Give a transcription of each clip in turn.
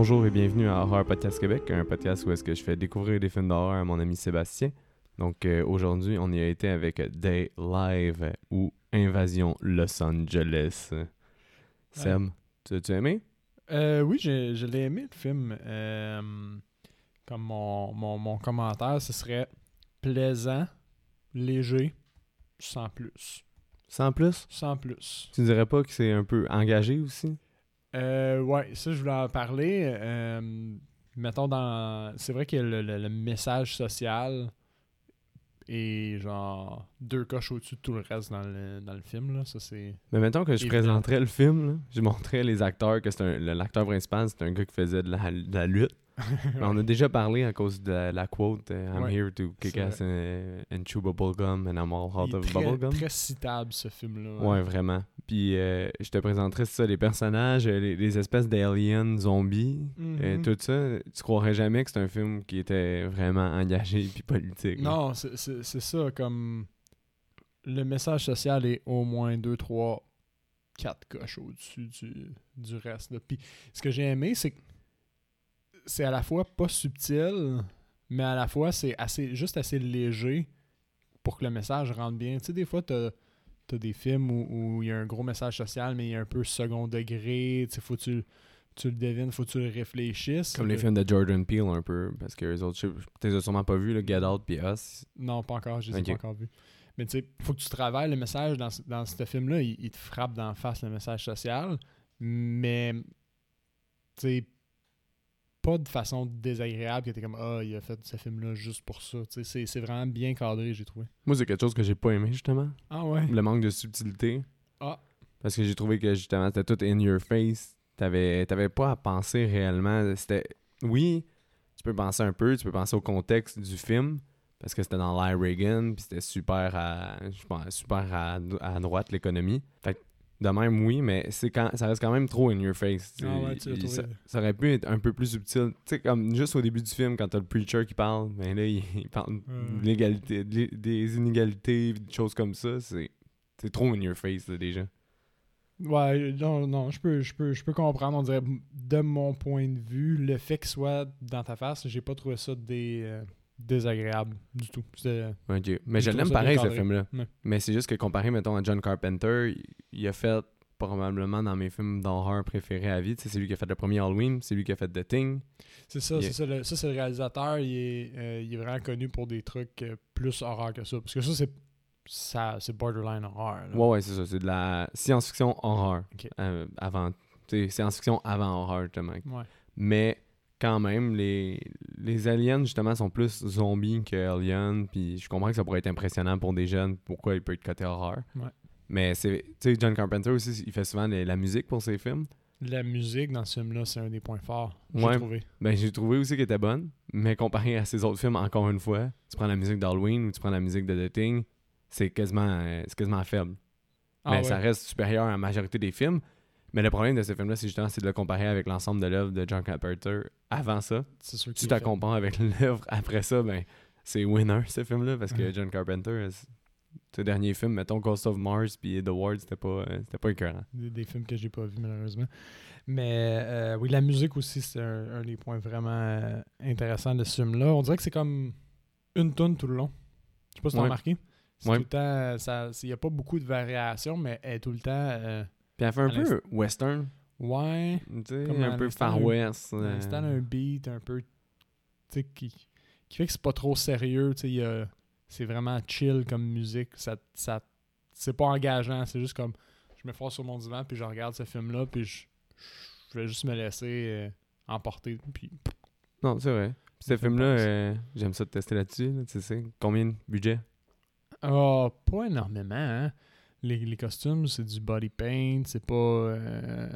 Bonjour et bienvenue à Horror Podcast Québec, un podcast où est-ce que je fais découvrir des films d'horreur à mon ami Sébastien. Donc euh, aujourd'hui, on y a été avec Day Live ou Invasion Los Angeles. Seb, tu as-tu aimé? Euh, oui, je, je l'ai aimé le film. Euh, comme mon, mon, mon commentaire, ce serait plaisant, léger, sans plus. Sans plus? Sans plus. Tu dirais pas que c'est un peu engagé aussi? Euh, ouais, ça, je voulais en parler. Euh, mettons, dans. C'est vrai que le, le- le message social est genre deux coches au-dessus de tout le reste dans le, dans le film. Là. Ça, c'est. Mais mettons que je Évident. présenterais le film, là, je montrais les acteurs, que c'est un- l'acteur principal, c'est un gars qui faisait de la, de la lutte. Mais on a déjà parlé à cause de la, quote euh, I'm Ouais, here to kick ass and, and chew bubblegum and I'm all out of très, bubblegum. très citable, ce film-là. Ouais, vraiment. Puis euh, je te présenterai ça, les personnages, euh, les, les espèces d'aliens zombies, euh, Mhm. tout ça. Tu croirais jamais que c'est un film qui était vraiment engagé puis politique. Non, c'est- ça, comme le message social est au moins 2, 3, 4 coches au-dessus du, du reste. là. Puis ce que j'ai aimé, c'est que c'est à la fois pas subtil, mais à la fois c'est assez juste assez léger pour que le message rentre bien. Tu sais, des fois, t'as as des films où où il y a un gros message social, mais il y a un peu second degré. Tu sais, faut que tu, tu le devines, faut que tu le réfléchisses. Comme les Le- films de Jordan Peele un peu, parce que les autres, tu les as sûrement pas vus, le Get Out puis Us. Non, pas encore, je les ai pas encore vus. Mais tu sais, faut que tu travailles le message dans, ce- dans ce film-là, il, il te frappe d'en face le message social, mais tu sais, pas de façon désagréable que t'es comme Ah, il a fait ce film-là juste pour ça. C'est- c'est vraiment bien cadré, j'ai trouvé. Moi, c'est quelque chose que j'ai pas aimé, justement. Ah ouais? Le manque de subtilité. Ah. Parce que j'ai trouvé que, justement, c'était tout in your face. T'avais t'avais pas à penser réellement. C'était... Oui, tu peux penser un peu, tu peux penser au contexte du film, parce que c'était dans l'Air Reagan, puis c'était super à, je pense, super à, à droite, l'économie. Fait que, de même, oui, mais c'est quand, ça reste quand même trop in your face. Ah ouais, tu l'as Il- trouvé. ça, ça aurait pu être un peu plus subtil. Tu sais, comme juste au début du film, quand t'as le preacher qui parle, ben là, il, il parle de l'égalité, de l'é- des inégalités, des choses comme ça. C'est c'est trop in your face, là, déjà. Ouais, non, non, je peux, je peux, je peux comprendre. On dirait, de mon point de vue, le fait qu'il soit dans ta face, j'ai pas trouvé ça euh, désagréable du tout. Mais je l'aime pareil, ce film-là. Ouais. Mais c'est juste que comparé, mettons, à John Carpenter, il, a fait probablement dans mes films d'horreur préférés à vie. C'est lui qui a fait le premier Halloween, c'est lui qui a fait The Thing. C'est ça, c'est est- ça. le- ça, c'est le réalisateur. Il est, euh, il est vraiment connu pour des trucs euh, plus horreur que ça. Parce que ça, c'est ça, c'est borderline horreur. là. Ouais, ouais, c'est ça. C'est de la science-fiction horreur. Ok. Euh, avant. Science-fiction avant horreur, justement. Ouais. Mais quand même, les, les aliens, justement, sont plus zombies que aliens. Puis je comprends que ça pourrait être impressionnant pour des jeunes, pourquoi il peut être côté horreur. Ouais. Mais c'est. Tu sais, John Carpenter aussi, il fait souvent les- la musique pour ses films. La musique dans ce film-là, c'est un des points forts. J'ai Ouais. trouvé. Ben, j'ai trouvé aussi qu'elle était bonne. Mais comparé à ses autres films, encore une fois, tu prends la musique d'Halloween ou tu prends la musique de The Thing, c'est quasiment, euh, c'est quasiment faible. Ah mais ouais. ça reste supérieur à la majorité des films. Mais le problème de ce film-là, c'est justement c'est de le comparer avec l'ensemble de l'œuvre de John Carpenter avant ça. c'est sûr Si tu la compares avec l'œuvre après ça, ben c'est winner ce film-là parce que Ouais. John Carpenter, euh, c- ses derniers films, mettons Ghost of Mars puis The Ward, c'était pas, euh, c'était pas écœurant. des, des films que j'ai pas vus malheureusement. Mais euh, oui, la musique aussi, c'est un, un des points vraiment intéressants de ce film-là. On dirait que c'est comme une tonne tout le long. Je sais pas si t'as remarqué. C'est Ouais. tout le temps, ça, il n'y a pas beaucoup de variations, mais elle est tout le temps. euh, Puis elle fait un peu western, ouais, Comme un peu Far un- West. à euh, un beat un peu. Tu sais, qui, qui fait que c'est pas trop sérieux. A- c'est vraiment chill comme musique. Ça, ça, c'est pas engageant. C'est juste comme. Je me force sur mon divan, puis je regarde ce film-là, puis je, je vais juste me laisser euh, emporter. Puis Non, c'est vrai. Puis ce film-là, euh, j'aime ça de tester là-dessus. là, tu sais, combien de budget? Ah, pas énormément, hein. Les, les costumes, c'est du body paint, c'est pas... euh,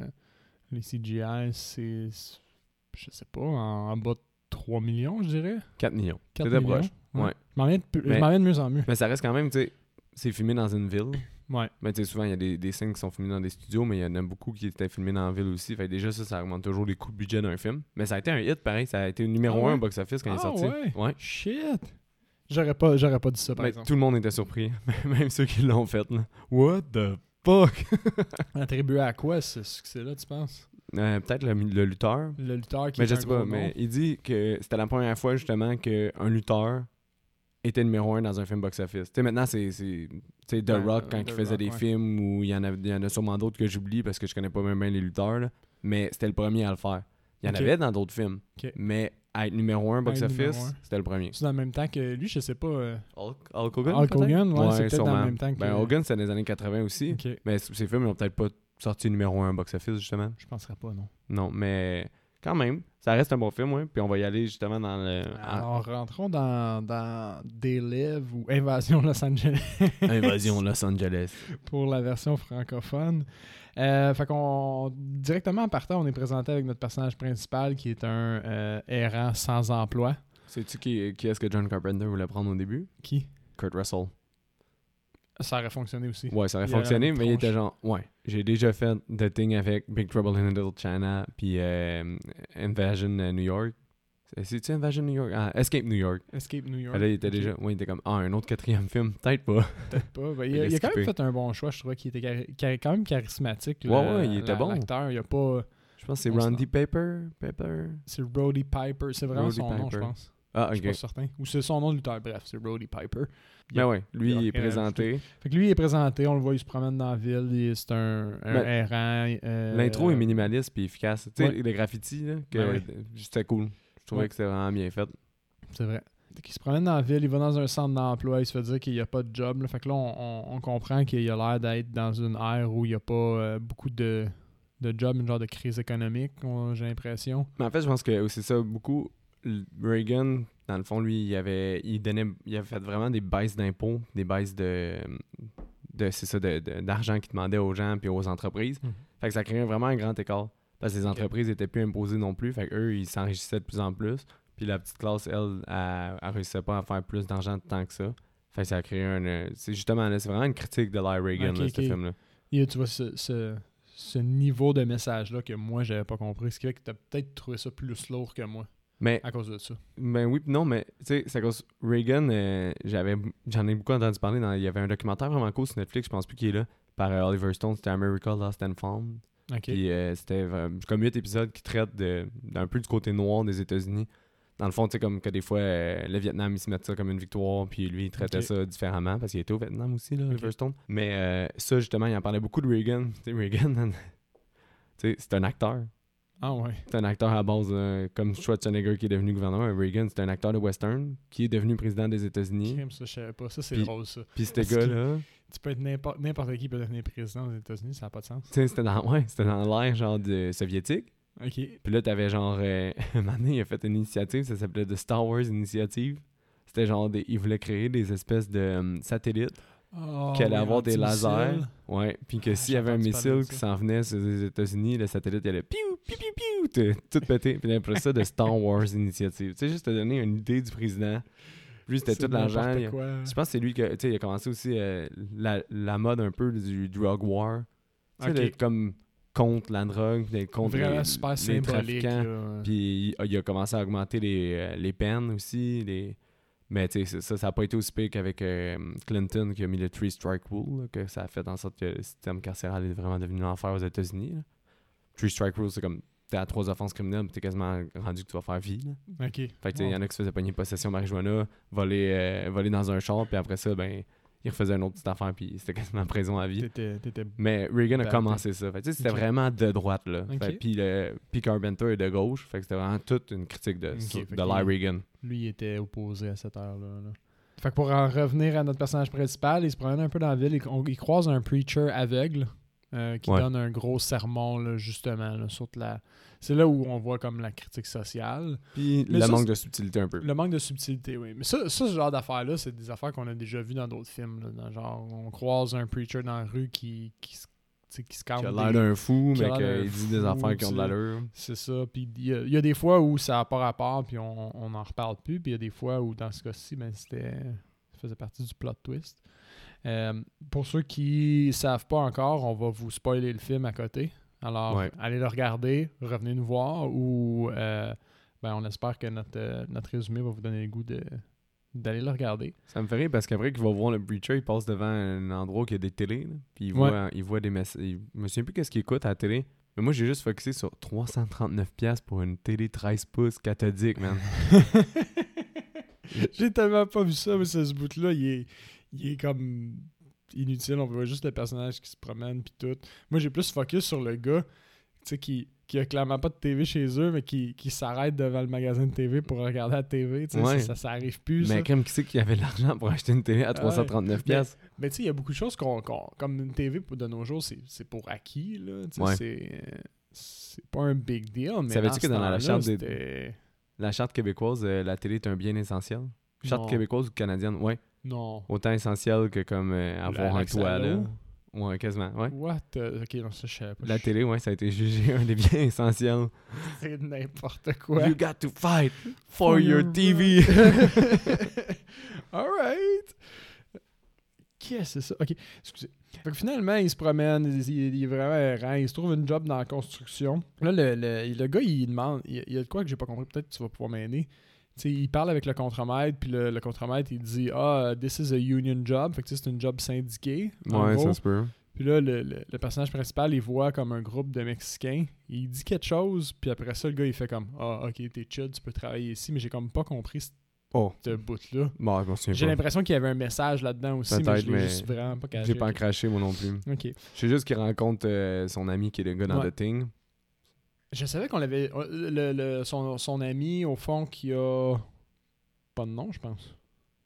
les CGI, c'est... Je sais pas, en, en bas de 3 millions, je dirais. 4 millions. 4 C'était millions. proche. Ouais. Je m'en viens, de, viens mieux en mieux. Mais ça reste quand même, tu sais, c'est filmé dans une ville. Ouais. Mais tu sais, souvent, il y a des, des scènes qui sont filmées dans des studios, mais il y en a beaucoup qui étaient filmés dans la ville aussi. Fait que déjà, ça, ça augmente toujours les coûts de budget d'un film. Mais ça a été un hit, pareil. Ça a été numéro Ah 1 ouais? au box-office quand il est Ah sorti. ouais? Ouais. Shit! J'aurais pas, j'aurais pas dit ça, par Mais exemple. tout le monde était surpris. Même ceux qui l'ont fait, là. What the fuck? Attribué à quoi, ce succès-là, tu penses? Euh, Peut-être le, le lutteur. Le lutteur qui Mais est je sais pas, mais nom. il dit que c'était la première fois justement qu'un lutteur était numéro un dans un film box-office. Tu sais, maintenant, c'est The Ouais, Rock, euh, quand The il faisait Rock, des ouais. films où il y, en a, il y en a sûrement d'autres que j'oublie parce que je connais pas même bien les lutteurs, là. mais c'était le premier à le faire. Il y en avait dans d'autres films, mais à être numéro un box-office, c'était le premier. C'est dans le même temps que lui, je sais pas. euh, Hulk, Hulk Hogan? Hulk peut-être? Hogan, ouais, c'est peut-être dans le même temps que. Ben, Hogan, c'était dans les années 80 aussi, Ok. mais ces films, ils ont peut-être pas sorti numéro un box-office, justement. Je penserais pas, non. Non, mais quand même, ça reste un bon film, ouais. Puis on va y aller justement dans le. en- Alors, rentrons dans, dans Delive ou Invasion Los Angeles Invasion Los Angeles. pour la version francophone. Euh, fait qu'on directement en partant, on est présenté avec notre personnage principal qui est un euh, errant sans emploi. Sais-tu qui, qui est-ce que John Carpenter voulait prendre au début? Qui? Kurt Russell. Ça aurait fonctionné aussi. Ouais, ça aurait Il fonctionné, mais il était genre, ouais, j'ai déjà fait The Thing avec Big Trouble in Little China, puis euh, Invasion New York. C'est- C'est-tu Invasion New York? Ah, Escape New York. Escape New York. Là, il était Ok. déjà, il était comme, ah, un autre quatrième film, peut-être pas. Peut-être pas. Ben, il, Il a, a il a quand même fait un bon choix, je trouvais qu'il était quand même charismatique. Ouais, le- ouais, il était la- bon. L'acteur, il a pas. Je pense que c'est Randy Paper. Paper. C'est Roddy Piper. C'est vraiment son nom, je Piper. pense. Ah, Je suis pas ok. certain. Ou c'est son nom de lutteur. Bref, c'est Roddy Piper. Mais a- ouais, lui, il est présenté. Fait que lui, il est présenté, on le voit, il se promène dans la ville, il- c'est un, un Ben, errant. euh, L'intro est minimaliste puis efficace. Tu sais, ouais. les graffitis, là, que Ben ouais. c'était cool. Je trouvais Ouais. que c'était vraiment bien fait. C'est vrai. Qu'il se promène dans la ville, il va dans un centre d'emploi, il se fait dire qu'il n'y a pas de job. là. Fait que là, on, on- on comprend qu'il a l'air d'être dans une ère où il n'y a pas euh, beaucoup de, de jobs, une genre de crise économique, on- j'ai l'impression. Mais en fait, je pense que c'est ça, beaucoup. Reagan, dans le fond, lui, il avait, il donnait, il avait fait vraiment des baisses d'impôts, des baisses de, de c'est ça, de- de- d'argent qu'il demandait aux gens puis aux entreprises. Mhm. Fait que ça créait vraiment un grand écart. Parce que les entreprises étaient plus imposées non plus. Fait qu'eux, ils s'enrichissaient de plus en plus. Puis la petite classe, elle, elle, elle réussissait pas à faire plus d'argent tant que ça. Fait que ça a créé un. euh, C'est justement c'est vraiment une critique de l'ère Reagan, là, ce film-là. Et tu vois ce, ce, ce niveau de message-là que moi, j'avais pas compris. Ce qui fait que tu as peut-être trouvé ça plus lourd que moi Mais à cause de ça. Ben oui, non, mais tu sais, c'est à cause Reagan, euh, j'avais, j'en ai beaucoup entendu parler. Dans, il y avait un documentaire vraiment cool sur Netflix, je pense plus qui est là, par euh, Oliver Stone, c'était America Lost and Found. Puis euh, c'était euh, comme huit épisodes qui traitent de, d'un peu du côté noir des États-Unis. Dans le fond, tu sais, comme que des fois, euh, le Vietnam, ils se mettent ça comme une victoire, puis lui, il traitait ça différemment, parce qu'il était au Vietnam aussi, là, Oliver Ok. Stone. Mais euh, ça, justement, il en parlait beaucoup de Reagan. Tu sais, Reagan, tu sais, c'est un acteur. Ah ouais. C'est un acteur à base, euh, comme Schwarzenegger qui est devenu gouverneur. Reagan, c'est un acteur de western qui est devenu président des États-Unis. Ça, je savais pas. Ça, c'est drôle, ça. Puis ce gars-là, Tu peux être n'importe n'importe qui peut devenir président aux États-Unis, ça n'a pas de sens. tu sais, c'était dans, ouais, c'était dans l'ère genre de soviétique. Ok. Puis là, t'avais genre, euh, il a fait une initiative, ça s'appelait The Star Wars Initiative. C'était genre, des, il voulait créer des espèces de euh, satellites Oh, qui allaient avoir des lasers. Ouais, puis que Ah, s'il y avait un missile qui s'en venait sur les États-Unis, le satellite il allait piou, piou, piou, piou, tout- pété. Puis après ça, de Star Wars Initiative. Tu sais, juste te donner une idée du président. Lui, c'était tout l'argent. il-. Je pense que c'est lui qui a, il a commencé aussi euh, la, la mode un peu du drug war. Tu sais, Ok. d'être comme contre la drogue, contre Vraiment les, super les symbolique. trafiquants. là. Puis il, a commencé à augmenter les, euh, les peines aussi. Les... Mais tu sais, ça, ça n'a pas été aussi pire qu'avec euh, Clinton qui a mis le Three Strike Rule, là, que ça a fait en sorte que le système carcéral est vraiment devenu l'enfer aux États-Unis. Three Strike Rule, c'est comme t'es à trois offenses criminelles, puis t'es quasiment rendu que tu vas faire vie. là. Ok. Fait que il y en a qui se faisaient pogner possession marijuana, voler, euh, voler dans un char, puis après ça, ben, ils refaisaient une autre petite affaire, puis c'était quasiment prison à vie. T'étais, t'étais- Mais Reagan a commencé ça. Fait c'était vraiment de droite, là. Fait, puis, le, puis Carpenter est de gauche. Fait que c'était vraiment toute une critique de, Ok, sur- fait de Reagan. Lui, il était opposé à cette heure-là. là. Fait que pour en revenir à notre personnage principal, il se promène un peu dans la ville. Il, on- il croise un preacher aveugle euh, qui Ouais. donne un gros sermon, là, justement, là, sur la... C'est là où on voit comme la critique sociale. Puis le ça, manque de subtilité un peu. Le manque de subtilité, oui. Mais ça, ça ce genre d'affaires-là, c'est des affaires qu'on a déjà vues dans d'autres films. là. Dans genre, on croise un preacher dans la rue qui, qui, qui se calme. Qui a l'air d'un fou, qui mais qu'il dit des affaires qui ont de l'allure. C'est ça. Puis il y, a- il y a des fois où ça n'a pas rapport, puis on on n'en reparle plus. Puis il y a des fois où, dans ce cas-ci, ben, c'était ça faisait partie du plot twist. Euh, pour ceux qui savent pas encore, on va vous spoiler le film à côté. Alors, Ouais. allez le regarder, revenez nous voir, ou euh, ben, on espère que notre, euh, notre résumé va vous donner le goût de d'aller le regarder. Ça me fait rire parce qu'après qu'il va voir le preacher, il passe devant un endroit où il y a des télés. là, puis il Ouais. il voit des messages. Je me souviens plus qu'est-ce qu'il écoute à la télé. Mais moi, j'ai juste focusé sur 339$ pour une télé 13 pouces cathodique, man. J'ai tellement pas vu ça, mais ce bout-là, il est, il est comme inutile. On voit juste le personnage qui se promène puis tout. Moi, j'ai plus focus sur le gars, tu sais, qui, qui a clairement pas de TV chez eux, mais qui, qui s'arrête devant le magasin de TV pour regarder la TV. Tu sais, Ouais. ça, ça, arrive plus. Mais comme qui sait qu'il y avait l'argent pour acheter une télé à Ouais. 339$? piastres? Mais tu sais, il y a beaucoup de choses qu'on, qu'on- comme une TV pour- de nos jours, c'est, pour acquis. Là, Ouais. c'est, c'est pas un big deal. Mais Savais-tu que dans la charte des- La charte québécoise, euh, la télé est un bien essentiel? Charte Non. québécoise ou canadienne? Ouais. Non. Autant essentiel que comme euh, avoir un toit, là. Ouais, quasiment, ouais. What? the- Ok, non, ça, je savais pas. La télé, ouais, ça a été jugé un des biens essentiels. C'est n'importe quoi. You got to fight for your TV. Alright. Qu'est-ce que c'est ça? Ok, excusez. Fait que finalement, il se promène, il, il- il est vraiment errant, il se trouve une job dans la construction. Là, le, le, le gars, il demande, il, il y a de quoi que j'ai pas compris, peut-être que tu vas pouvoir m'aider. Il parle avec le contremaître, puis le, le contremaître, il dit Ah, this is a union job. Fait que c'est une job syndiquée. ouais, ça se peut. Puis là, le, le- le personnage principal, il voit comme un groupe de Mexicains. Il dit quelque chose, puis après ça, le gars, il fait comme Ah, ok, t'es chill, tu peux travailler ici, mais j'ai comme pas compris ce Oh, bout-là. bon, J'ai l'impression qu'il y avait un message là-dedans aussi, mais je l'ai juste vraiment pas caché. J'ai pas craché, moi non plus. Ok. Je sais juste qu'il rencontre euh, son ami qui est le gars dans Ouais. The Thing. Je savais qu'on l'avait. Le, le- son, son ami, au fond, qui a. Pas de nom, je pense.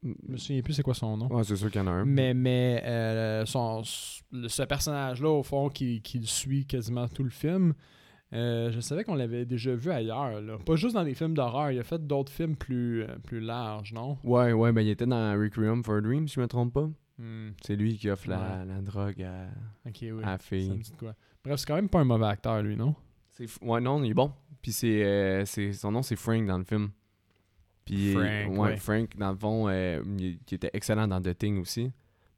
Je me souviens plus c'est quoi son nom. Ouais, c'est sûr qu'il y en a un. Mais, mais euh, son, ce personnage-là, au fond, qui, qui suit quasiment tout le film, euh, je savais qu'on l'avait déjà vu ailleurs. Là. Pas juste dans des films d'horreur, il a fait d'autres films plus, euh, plus larges, non? Ouais, ouais, ben il était dans Requiem for a Dream, si je me trompe pas. Hmm, C'est lui qui offre la, Ouais. la drogue à, Ok, oui. à la Ça me fille. dit de quoi. Bref, c'est quand même pas un mauvais acteur, lui, non? Ouais, non, il est bon. Puis c'est, euh, c'est son nom, c'est Frank dans le film. Puis, Frank, ouais, ouais. Frank, dans le fond, euh, il, qui était excellent dans The Thing aussi.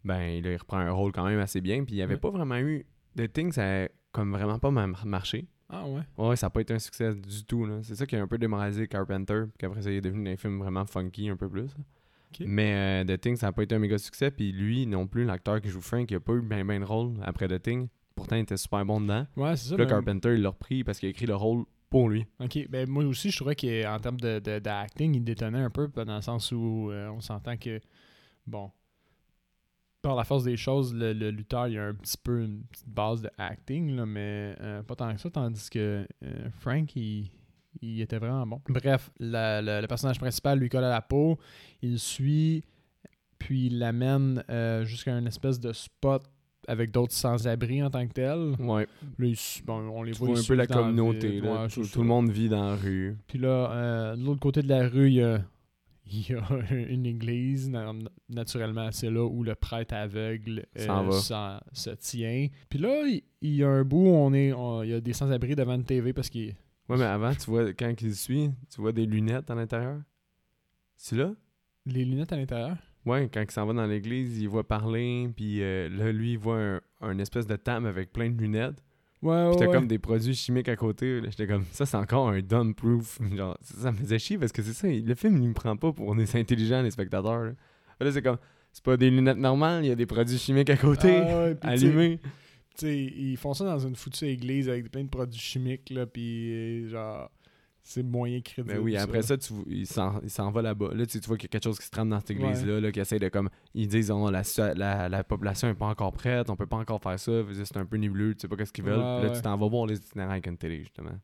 Ben, là, il reprend un rôle quand même assez bien. Puis il n'y avait Ouais. pas vraiment eu. The Thing, ça a comme vraiment pas ma- marché. Ah ouais? Ouais, ça n'a pas été un succès du tout. là. C'est ça qui a un peu démoralisé Carpenter. Puis qu'après ça, il est devenu un film vraiment funky un peu plus. Mais euh, The Thing, ça n'a pas été un méga succès. Puis lui, non plus, l'acteur qui joue Frank, il n'a pas eu bien ben de rôle après The Thing. Pourtant, il était super bon dedans. Ouais, c'est ça. Là, ben- Carpenter, il l'a repris parce qu'il a écrit le rôle pour lui. Ok, ben moi aussi, je trouvais qu'en termes de, de- d'acting, il détonnait un peu, dans le sens où euh, on s'entend que, bon, par la force des choses, le, le lutteur, il a un petit peu une petite base de acting, là, mais euh, pas tant que ça, tandis que euh, Frank, il, il était vraiment bon. Bref, la- la- le personnage principal lui colle à la peau, il suit, puis il l'amène jusqu'à une espèce de spot avec d'autres sans-abri en tant que tel. Ouais. Là, bon, on les Tu voit, vois un peu la communauté. ville. là. Ouais, tout, le monde vit dans la rue. Puis là, euh, de l'autre côté de la rue, il y a, il y a une église, na- naturellement, c'est là où le prêtre aveugle euh, se tient. Puis là, il, il y a un bout où on est, on- il y a des sans-abri devant une TV parce qu'il Ouais, mais avant, tu vois, quand il suit, tu vois des lunettes à l'intérieur. C'est là? les lunettes à l'intérieur? Ouais, quand il s'en va dans l'église, il voit parler, puis euh, là, lui, il voit un, un espèce de table avec plein de lunettes. Ouais, ouais. ouais. comme des produits chimiques à côté. J'étais comme, ça, c'est encore un dumb proof. Genre, ça, ça me faisait chier parce que c'est ça, le film, il me prend pas pour des intelligents, les spectateurs. Là, Là, c'est comme, c'est pas des lunettes normales, il y a des produits chimiques à côté, Ah allumés. tu sais, ils font ça dans une foutue église avec plein de produits chimiques, là, puis euh, genre, c'est moyen crédible. Ben oui, après ça, tu, il s'en va là-bas. Là, tu, tu vois qu'il y a quelque chose qui se trame dans cette église-là, là, qui essaie de comme. Ils disent, oh, la, la, la population n'est pas encore prête, on peut pas encore faire ça, c'est un peu nébuleux, tu sais pas qu'est-ce qu'ils veulent. Ouais, Puis là, ouais. tu t'en vas voir les itinérants avec une télé, justement.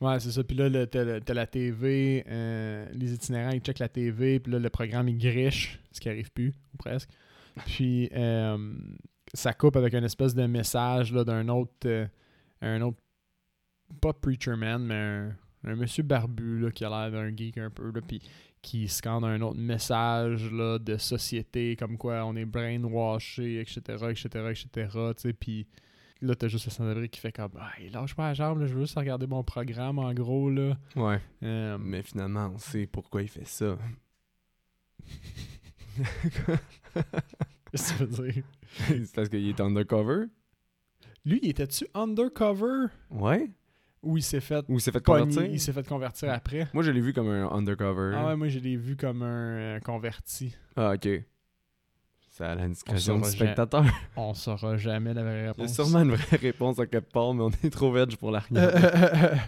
Ouais, c'est ça. Puis là, t'as la TV, euh, les itinérants, ils checkent la TV, puis là, le programme, il griche, ce qui arrive plus, ou presque. Puis, euh, ça coupe avec une espèce de message là, d'un autre, euh, un autre, pas Preacher Man, mais un, un monsieur barbu là, qui a l'air d'un geek un peu, là, puis qui scande un autre message là, de société, comme quoi on est brainwashé, etc., etc., etc., tu puis là, t'as juste le sans-abri qui fait comme « Ah, lâche pas la jambe, là, je veux juste regarder mon programme, en gros, là. Ouais. Euh, Mais finalement, on sait pourquoi il fait ça. Qu'est-ce que tu veux dire? c'est parce qu'il est undercover? Lui, il était-tu undercover? Ouais. Ou il s'est fait Ou il s'est fait pogner- convertir? Il s'est fait convertir après. Moi, je l'ai vu comme un undercover. Ah ouais, moi, je l'ai vu comme un euh, converti. Ah, ok. C'est à la discrétion On du spectateur. On saura jamais la vraie réponse. sûrement une vraie réponse à quelque part, mais on est trop veg pour la Euh, regarder.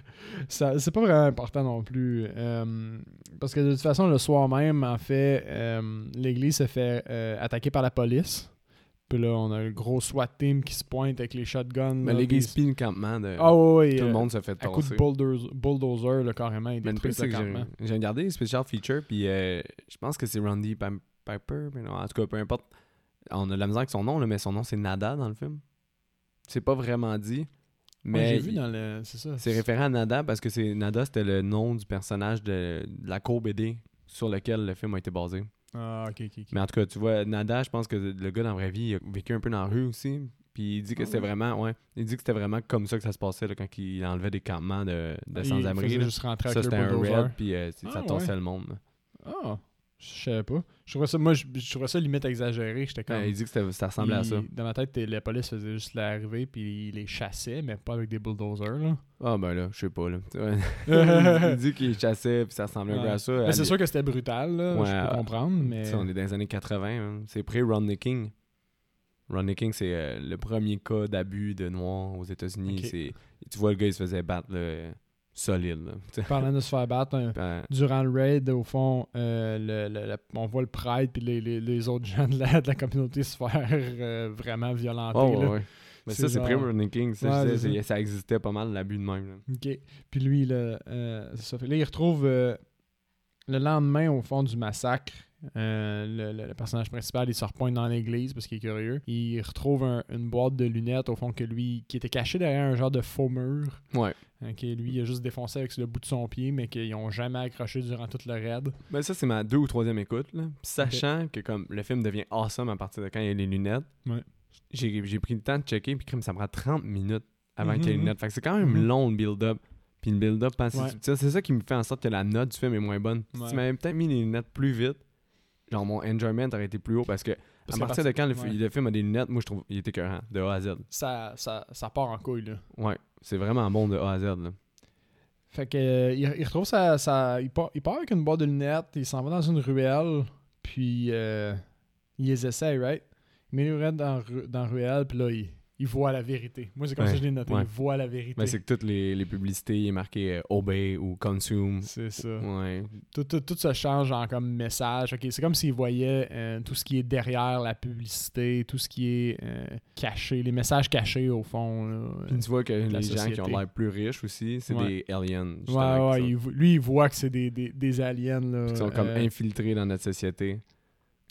c'est pas vraiment important non plus. euh, parce que de toute façon, le soir même, en fait, euh, l'église se fait attaquer par la police. Puis là, on a le gros SWAT team qui se pointe avec les shotguns. mais là, l'église puis- pile le campement de. Ah ouais, tout le euh, monde se fait À coup de tasser. bulldozer, bulldozer là, carrément, il détruit le campement. j'ai regardé les special features, puis euh, je pense que c'est Randy Piper, mais non, en tout cas, peu importe. On a de la misère avec son nom, là, mais son nom, c'est Nada dans le film. C'est pas vraiment dit, Ouais, mais j'ai vu il- dans le. C'est ça. c'est référent à Nada parce que c'est Nada, c'était le nom du personnage de, de la cour BD sur lequel le film a été basé. Ah, ok, ok. ok. Mais en tout cas, tu vois, Nada, je pense que le gars dans la vraie vie, il a vécu un peu dans la rue aussi. Puis il dit que Ah c'était ouais? vraiment, ouais, il dit que c'était vraiment comme ça que ça se passait là, quand il enlevait des campements de, de Ah, il sans-abri. faisait là. juste rentrer Ça, avec c'était un bulldozer. red, puis euh, Ah, ça ouais. tassait le monde. là. Ah, je savais pas. Je trouvais ça, moi, je, je trouvais ça limite exagéré. J'étais comme. Ouais, il dit que ça ressemblait à ça. Dans ma tête, la police faisait juste l'arrivée puis il les chassait, mais pas avec des bulldozers. Là. Ah ben là, je sais pas là. Il dit qu'il chassait puis ça ressemblait un peu à ça. Mais À c'est sûr que c'était brutal, là, Ouais, je peux euh, comprendre, mais. On est dans les années 80. hein. C'est pré-Rodney King. Rodney King, c'est euh, le premier cas d'abus de noirs aux États-Unis. Tu vois, le gars, il se faisait battre là, solide. Parlant de se faire battre, un- Ben, durant le raid, au fond, euh, le- le- le- on voit le pride puis les, les, les autres gens de la, de la communauté se faire euh, vraiment violenter. oh, ouais, là. ouais. Mais ça, c'est pré-Rodney King. Ça, Ouais, c'est- ça existait pas mal, l'abus de même. là. OK. Puis lui, là, euh, ça. Fait là, il retrouve le lendemain, au fond du massacre, euh, le, personnage principal, il se repointe dans l'église parce qu'il est curieux. Il retrouve un- une boîte de lunettes, au fond, que lui, qui était caché derrière un genre de faux mur. Ouais. Ok, lui, il a juste défoncé avec le bout de son pied, mais qu'ils n'ont jamais accroché durant toute le raid. Ben ça, c'est ma deux ou troisième écoute. Là. Sachant que comme le film devient awesome à partir de quand il y a les lunettes, Ouais. j'ai, pris le temps de checker, puis ça me prend 30 minutes avant qu'il y ait les Mhm. lunettes. Fait que c'est quand même Mhm. long le build-up. Puis le build-up, assez Ouais. c'est ça qui me fait en sorte que la note du film est moins bonne. Si Ouais. tu m'avais peut-être mis les lunettes plus vite, genre mon enjoyment aurait été plus haut parce que Parce à partir de quand le, ouais. le film a des lunettes, moi je trouve qu'il était écœurant, de A à Z. Ça, ça, ça part en couille, là. Ouais, c'est vraiment bon de A à Z. Là. Fait que euh, il, il retrouve sa, sa- il, part, il part avec une boîte de lunettes, il s'en va dans une ruelle, puis euh, il les essaie, right? Il met les lunettes dans, dans la ruelle, puis là, il, il voit la vérité. Moi, c'est comme Ouais, ça que je l'ai noté, ouais. il voit la vérité. Mais c'est que toutes les, les publicités, il est marqué euh, Obey ou Consume. C'est ça. Ouais. Tout, tout, tout se change en comme message. C'est comme s'il voyait euh, tout ce qui est derrière la publicité, tout ce qui est euh, caché, les messages cachés au fond. là. Puis tu vois que les gens qui ont l'air plus riches aussi, c'est des aliens. Ouais, ouais, il lui, il voit que c'est des, des, des aliens. Là, qui sont comme infiltrés dans notre société.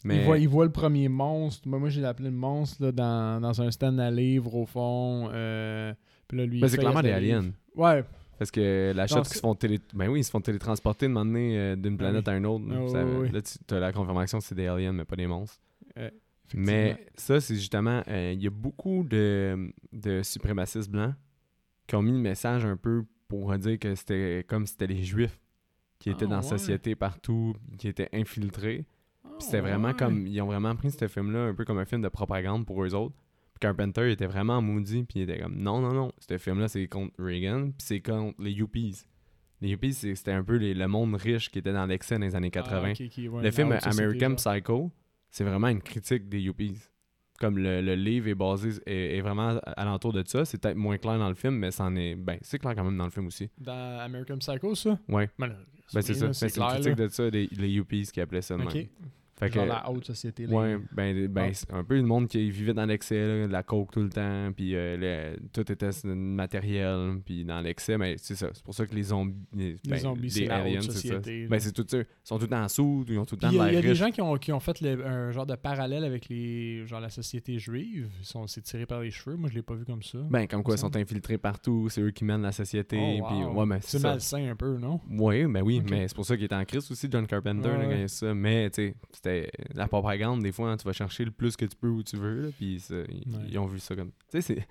Mais Il, voit, il voit le premier monstre. Moi, moi j'ai appelé le monstre là, dans, dans un stand à livres, au fond. Euh, puis là, lui, Ben, il c'est clairement des aliens. Ouais. Parce que la c'est- qui se font télé... Ben oui, ils se font télétransporter de donné, euh, d'une Ah planète oui. à une autre. Ah Ça- oui, oui. Là, tu as la confirmation que c'est des aliens, mais pas des monstres. Euh, Mais ça, c'est justement... Il y a beaucoup de, de suprémacistes blancs qui ont mis le message un peu pour dire que c'était comme si c'était les juifs qui étaient Ah, dans la ouais. société partout, qui étaient infiltrés. Ah, Puis c'était vraiment ouais. comme. Ils ont vraiment pris ce film-là un peu comme un film de propagande pour eux autres. Puis Carpenter était vraiment maudit, puis il était comme non, non, non, ce film-là c'est contre Reagan, puis c'est contre les Yuppies. Les Yuppies, c'était un peu les- le monde riche qui était dans l'excès dans les années 80. Ah, ouais, le film société, American. Psycho, c'est vraiment une critique des Yuppies. Comme le, le livre est basé, est, est vraiment alentour de ça. C'est peut-être moins clair dans le film, mais c'en est. Ben, c'est clair quand même dans le film aussi. Dans American Psycho, ça? Ouais. Ben, Ben, c'est ça. Ben, c'est une critique là. de ça, des, les Yuppies qui appelaient ça de Ok. même. Fait Genre que- la haute société. là. Ouais, ben, ben Ah. c'est un peu le monde qui vivait dans l'excès, de la coke tout le temps, puis euh, le- tout était matériel, puis dans l'excès, mais c'est ça. C'est pour ça que les zombies, les, ben, zombies, les c'est la haute société. Ben c'est tout ça. Ils sont tout le temps en sous, ils ont tout le temps il y a, il y a des gens qui ont, qui ont fait le- un genre de parallèle avec les genre la société juive. Ils sont c'est tiré par les cheveux. Moi, je l'ai pas vu comme ça. Ben comme quoi, ils sont infiltrés partout, c'est eux qui mènent la société, Oh, wow. ouais, mais c'est malsain un peu, non? Oui, ben oui, mais c'est pour ça qu'il était en crise aussi, John Carpenter, Ouais, là, quand ouais. il y a ça. Mais, tu sais, c'était la propagande, des fois, hein, tu vas chercher le plus que tu peux où tu veux, là, puis ça, ils, Ouais. ils ont vu ça comme... Tu sais, c'est-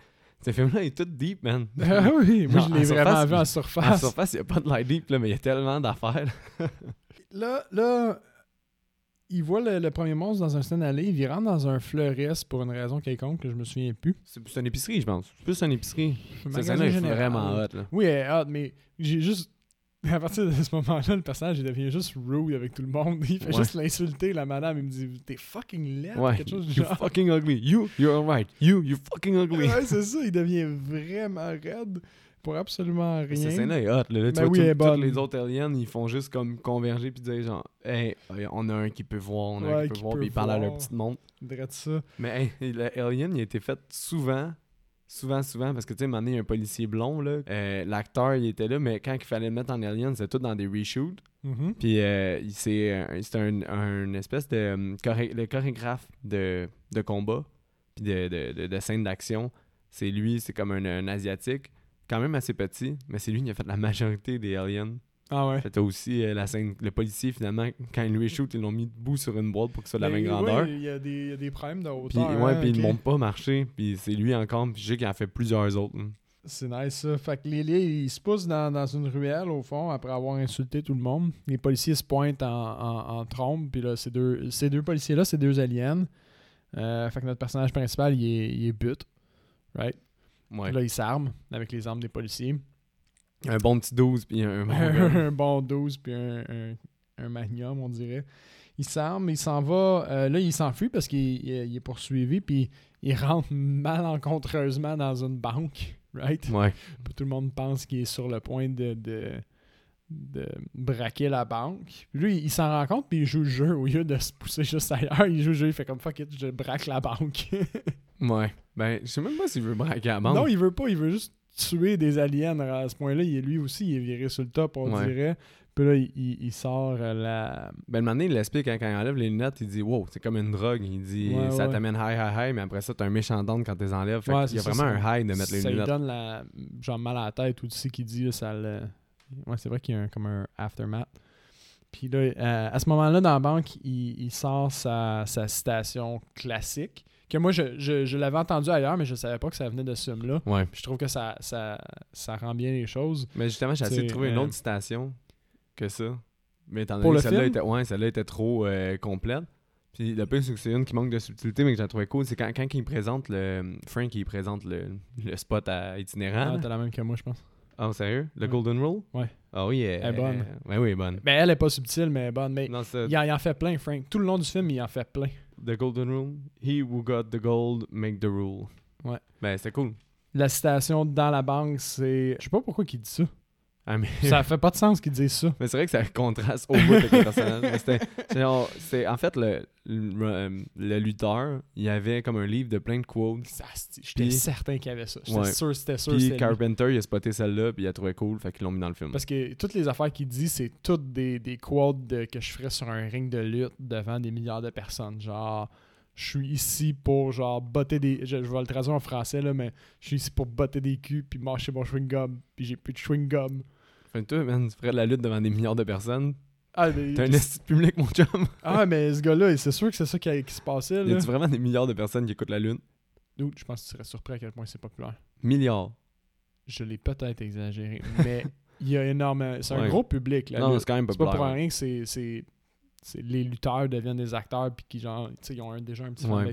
ce film-là est tout deep, man. Ah oui, moi Non, je l'ai vraiment surface, vu en En surface. surface, il n'y a pas de light deep, là, mais il y a tellement d'affaires. Là, là, il voit le, le premier monstre dans un à livres, il rentre dans un fleuriste pour une raison quelconque que je me souviens plus. C'est plus une épicerie, je pense. C'est plus une épicerie. Un Ça, magasin scène est général. vraiment hot, là. Oui, elle est hot, mais j'ai juste. Mais à partir de ce moment-là, le personnage, il devient juste rude avec tout le monde. Il fait Ouais. juste l'insulter, la madame. Il me dit T'es fucking laid. Ouais. Quelque chose du You genre. fucking ugly. You, you're alright. You, you fucking ugly. Ouais, c'est ça. Il devient vraiment raide pour absolument rien. Cette scène-là est hot. Là, Là, tu Ben vois, oui, tout- elle est tous bonne. les autres aliens, ils font juste comme converger puis dire genre, hey, on a un qui peut voir, on a un qui peut qui voir, peut puis ils parlent à leur petite. Drette ça. Mais hey, le Alien, il a été fait souvent, souvent, souvent, parce que tu sais, un donné, un policier blond, là. Euh, L'acteur, il était là, mais quand il fallait le mettre en Alien, c'était tout dans des reshoots. Mhm. Puis euh, c'est un, c'est un, espèce de euh, choré- le chorégraphe de, de combat, puis de, de, de, de scène d'action. C'est lui, c'est comme un, un asiatique, quand même assez petit, mais c'est lui qui a fait la majorité des aliens. Ah ouais. T'as aussi euh, la scène, le policier finalement, quand il lui shoot, ils l'ont mis debout sur une boîte pour que ce soit la même grandeur. Il y, a des- il y a des problèmes de Puis, hauteur. ouais, hein, puis ils ne montent pas marcher, puis c'est lui encore, puis je sais qu'il en fait plusieurs autres. là. C'est nice ça. Fait que Lily, il se pousse dans, dans une ruelle au fond après avoir insulté tout le monde. Les policiers se pointent en, en, en trombe. Puis là, ces deux, ces deux policiers-là, c'est deux aliens. Euh, fait que notre personnage principal, il est, il est but. Right? Ouais. Puis là, il s'arme avec les armes des policiers. Un bon petit 12, puis un bon un bon 12 puis un, un, un magnum, on dirait. Il s'arme, il s'en va. euh, là, il s'enfuit parce qu'il il- est poursuivi. Puis il rentre malencontreusement dans une banque. Right? Ouais. Tout le monde pense qu'il est sur le point de, de, de braquer la banque. Puis lui, il s'en rend compte, puis il joue le jeu. Au lieu de se pousser juste ailleurs, il joue le jeu, il fait comme fuck it, je braque la banque. Ouais. Ben, je sais même pas s'il veut braquer la banque. non, il veut pas, il veut juste tuer des aliens. À ce point-là, il est, lui aussi, il est viré sur le top, on Ouais. dirait. Puis là, il, il- il sort euh, la. Ben, le moment donné, il l'explique hein, quand il enlève les lunettes, il dit Wow, c'est comme une drogue. Il dit Ouais, Ça ouais. t'amène high, high, high, mais après ça, t'as un méchant down quand t'es enlèves. Fait qu'il y a ça, vraiment un high de mettre les ça lui lunettes. donne la, genre mal à la tête aussi qui dit là, ça le... Ouais, c'est vrai qu'il y a un, comme un aftermath. Puis là, euh, à ce moment-là, dans la banque, il, il sort sa, sa citation classique, que moi, je, je, je l'avais entendu ailleurs, mais je savais pas que ça venait de ce film-là. Ouais. Je trouve que ça, ça, ça rend bien les choses. Mais justement, j'ai essayé de trouver une euh, autre citation que ça. Mais étant donné que celle-là était, ouais, celle-là était trop euh, complète. Puis le pire, c'est que c'est une qui manque de subtilité, mais que j'ai trouvé cool. C'est quand, quand il présente le. Frank, il présente le, le spot à itinérant. Ah, là. t'as la même que moi, je pense. Oh, sérieux? Le Ouais. Golden Rule? Ouais. Ah oui, elle, Elle est bonne. Ouais, oui, elle est bonne. Ben, elle est pas subtile, mais elle est bonne. Mais Non, il en, il en fait plein, Frank. Tout le long du film, il en fait plein. The Golden Rule. He who got the gold make the rule. Ouais. Ben, c'était cool. La citation dans la banque, c'est. Je sais pas pourquoi il dit ça. Ah, mais ça fait pas de sens qu'il dise ça. Mais c'est vrai que ça contraste au bout avec le personnage. C'est en fait, le, le, euh, le lutteur, il y avait comme un livre de plein de quotes. J'étais certain qu'il y avait ça. J'étais Ouais. sûr, c'était sûr. Puis lui. Carpenter, il a spoté celle-là, puis il a trouvé cool, fait qu'ils l'ont mis dans le film. Parce que toutes les affaires qu'il dit, c'est toutes des, des quotes de- que je ferais sur un ring de lutte devant des milliards de personnes. Genre, je suis ici pour genre botter des. Je, je vais le traduire en français, là, mais je suis ici pour botter des culs puis mâcher mon chewing-gum. Puis j'ai plus de chewing-gum. Fait que toi, man, tu ferais de la lutte devant des milliards de personnes. Ah, mais, T'as un esti public, mon chum. ah, mais ce gars-là, c'est sûr que c'est ça qui, qui se passait. Y Là. a-tu vraiment des milliards de personnes qui écoutent la lutte? Dude, je pense que tu serais surpris à quel point c'est populaire. Milliards. Je l'ai peut-être exagéré, mais il y a énormément. C'est un gros public. Là, non, c'est quand même C'est pas populaire. pour rien que c'est, les lutteurs deviennent des acteurs puis qui genre, ils ont un- déjà un petit Ouais.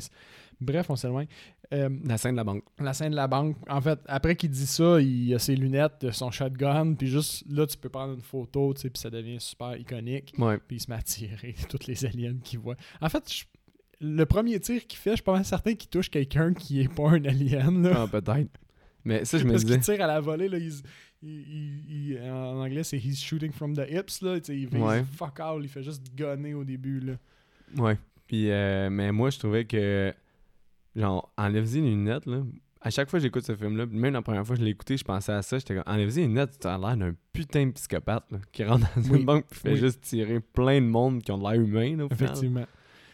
Bref, on s'éloigne. Euh, La scène de la banque. la scène de la banque, en fait, après qu'il dit ça, il a ses lunettes, son shotgun, puis juste là, tu peux prendre une photo, tu sais, puis ça devient super iconique. Ouais. Puis il se met à tirer toutes les aliens qu'il voit. En fait, je- le premier tir qu'il fait, je suis pas mal certain qu'il touche quelqu'un qui est pas un alien. Là. Ah, peut-être. Mais ça, je me Parce qu'il disais. tire à la volée, là, il, il- il- il- en anglais, c'est he's shooting from the hips, là. tu sais, Il, Ouais. fuck all, il fait juste gunner au début, là. Ouais. Puis, euh, mais moi, je trouvais que, genre, enlève-y les lunettes, là. À chaque fois que j'écoute ce film-là, même la première fois que je l'ai écouté, je pensais à ça. J'étais comme, enlève-y les lunettes, tu as l'air d'un putain de psychopathe, là, qui rentre dans Oui. une banque puis fait Oui. juste tirer plein de monde qui ont de l'air humain, là, au final. Effectivement.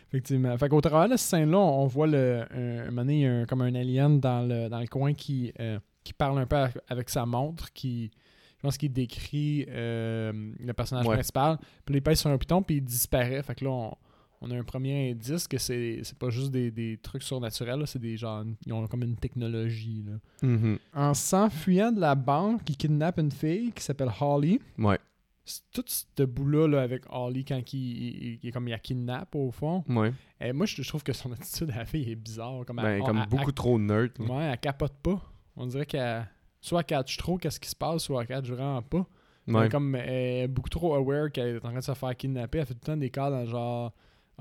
Effectivement. Fait qu'au travers de cette scène-là, on voit le, un, un moment donné, comme un alien dans le, dans le coin qui, euh, qui parle un peu avec, avec sa montre, qui, je pense qu'il décrit euh, le personnage Ouais. principal. Puis il pèse sur un piton, puis il disparaît. Fait que là, on, on a un premier indice que c'est c'est pas juste des, des trucs surnaturels, là, c'est des gens, ils ont comme une technologie. Là. Mhm. En s'enfuyant de la banque, il kidnappe une fille qui s'appelle Holly. Ouais. C'est Tout ce bout-là là, avec Holly quand il, il- comme il la kidnappe au fond. Ouais. Et moi, je je trouve que son attitude à la fille est bizarre. Comme, Ben, elle, comme elle- beaucoup elle- trop là. Ouais, elle capote pas. On dirait qu'elle. Soit elle catch trop qu'est-ce qui se passe, soit elle catch vraiment pas. Ouais. comme elle est beaucoup trop aware qu'elle est en train de se faire kidnapper. Elle fait tout le temps des cas dans genre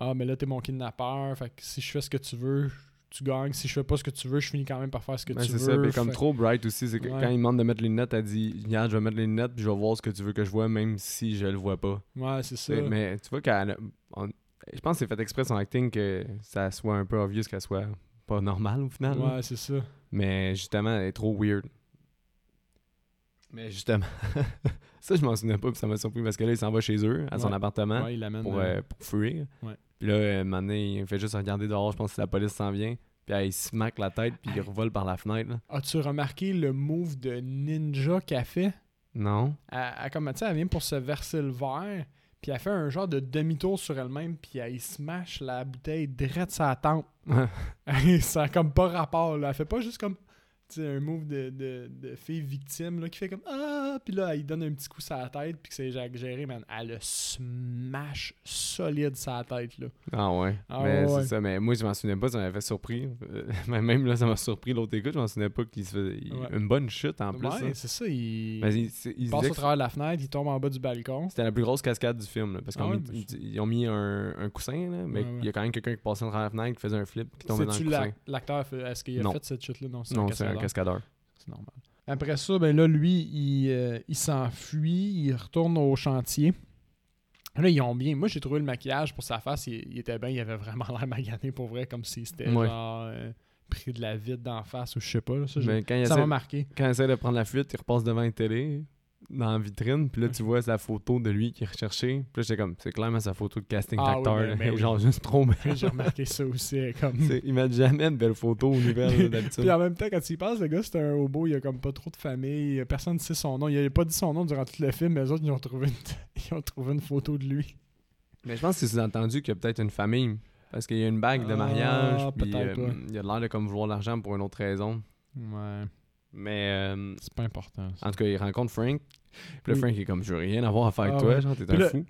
Ah, mais là, t'es mon kidnappeur. Fait que si je fais ce que tu veux, tu gagnes. Si je fais pas ce que tu veux, je finis quand même par faire ce que tu c'est veux. ça. Puis comme Fait- trop bright aussi, c'est que Ouais. quand il demande de mettre les lunettes, elle dit Regarde, je vais mettre les lunettes, puis je vais voir ce que tu veux que je vois, même si je le vois pas. Ouais, c'est ça. C'est- Mais tu vois qu'elle. on- Je pense que c'est fait exprès son acting que ça soit un peu obvious qu'elle soit pas normale au final. Ouais, c'est ça. Mais justement, elle est trop weird. Mais justement, ça je m'en souvenais pas, puis ça m'a surpris parce que là, il s'en va chez eux, à son appartement, Ouais, il pour, euh, euh, pour fuir. Ouais. Puis là, euh, il fait juste regarder dehors, je pense que la police s'en vient. Puis elle, il se la tête, puis il revole par la fenêtre. As-tu remarqué le move de ninja qu'elle fait Non? elle, elle, comme, tu sais, elle vient pour se verser le verre, puis elle fait un genre de demi-tour sur elle-même, puis elle smash la bouteille direct sur la tempe. ça a comme pas rapport, là. Elle fait pas juste comme sais, un move de, de, de fille victime là, qui fait comme Ah! Puis là, elle donne un petit coup sur la tête, puis que c'est exagéré, man. Elle le smash solide sur la tête, là. Ah ouais. Ah mais ouais. c'est ça. Mais moi, je m'en souvenais pas, ça m'avait surpris. Euh, même là, ça m'a surpris l'autre écoute, je m'en souvenais pas qu'il se faisait. il- Ouais. Une bonne chute en plus. ouais, hein. c'est ça. Il, il, il il passe au travers de la fenêtre, il tombe en bas du balcon. c'était la plus grosse cascade du film. là, parce qu'ils Ah ont, ouais, mis- ben, ils, ils ont mis un, un coussin, là, mais il y a quand même quelqu'un qui passait à travers la fenêtre, qui faisait un flip, qui tombait dans le coussin. l'ac- l'acteur, est-ce qu'il a Non. fait cette chute-là? Non, c'est Cascadeur. C'est normal. Après ça, ben là, lui, il, euh, il s'enfuit, il retourne au chantier. Là, ils ont bien. Moi, j'ai trouvé le maquillage pour sa face, il, il était bien, il avait vraiment l'air magané pour vrai, comme si c'était Ouais. genre euh, pris de la vide d'en face ou je sais pas. là, ça m'a marqué. quand il essaie de prendre la fuite, il repasse devant une télé dans la vitrine, puis là tu vois la photo de lui qui est recherché. Puis là j'étais comme, c'est clairement sa photo de casting Ah d'acteur, genre juste trop belle. j'ai remarqué ça aussi. Comme... Ils mettent jamais de belles photos aux nouvelles d'habitude. Puis en même temps, quand tu y penses, le gars, c'est un hobo, il a comme pas trop de famille, personne ne sait son nom. Il a pas dit son nom durant tout le film, mais les autres, ils ont trouvé une, ils ont trouvé une photo de lui. Mais je pense que c'est entendu qu'il y a peut-être une famille. Parce qu'il y a une bague de Ah, mariage, puis peut-être, euh, ouais. il a l'air de comme vouloir l'argent pour une autre raison. Ouais, Mais euh, c'est pas important. ça. en tout cas, il rencontre Frank. Puis là, Oui. Frank est comme, je veux rien avoir à faire Ah avec toi, ouais. genre, t'es un là- fou.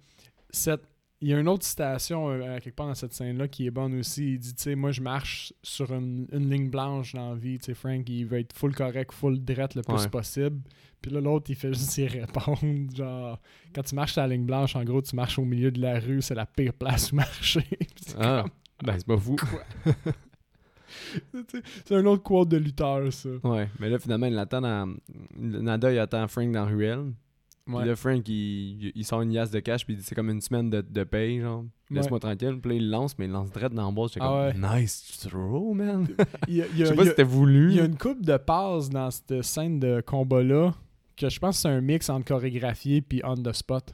cette il y a une autre citation euh, quelque part dans cette scène-là qui est bonne aussi. Il dit, tu sais, moi je marche sur une, une ligne blanche dans la vie. Tu sais, Frank, il veut être full correct, full drette le plus Ouais. possible. Puis là, l'autre, il fait juste y répondre. Genre, quand tu marches sur la ligne blanche, en gros, tu marches au milieu de la rue, c'est la pire place où marcher. Ah, ben c'est pas fou. c'est un autre quote de lutteur, ça. Ouais, mais là, finalement, il l'attend dans. Nada, il attend Frank dans la ruelle. Puis Ouais. là, Frank, il, il sort une liasse de cash, puis il dit c'est comme une semaine de, de paye, genre. Laisse-moi tranquille. Puis là, il lance, mais il lance direct dans le boss. J'étais Ah comme, nice throw, man. Je sais pas si c'était voulu. Il y a une coupe de passes dans cette scène de combat-là que je pense que c'est un mix entre chorégraphié puis on the spot.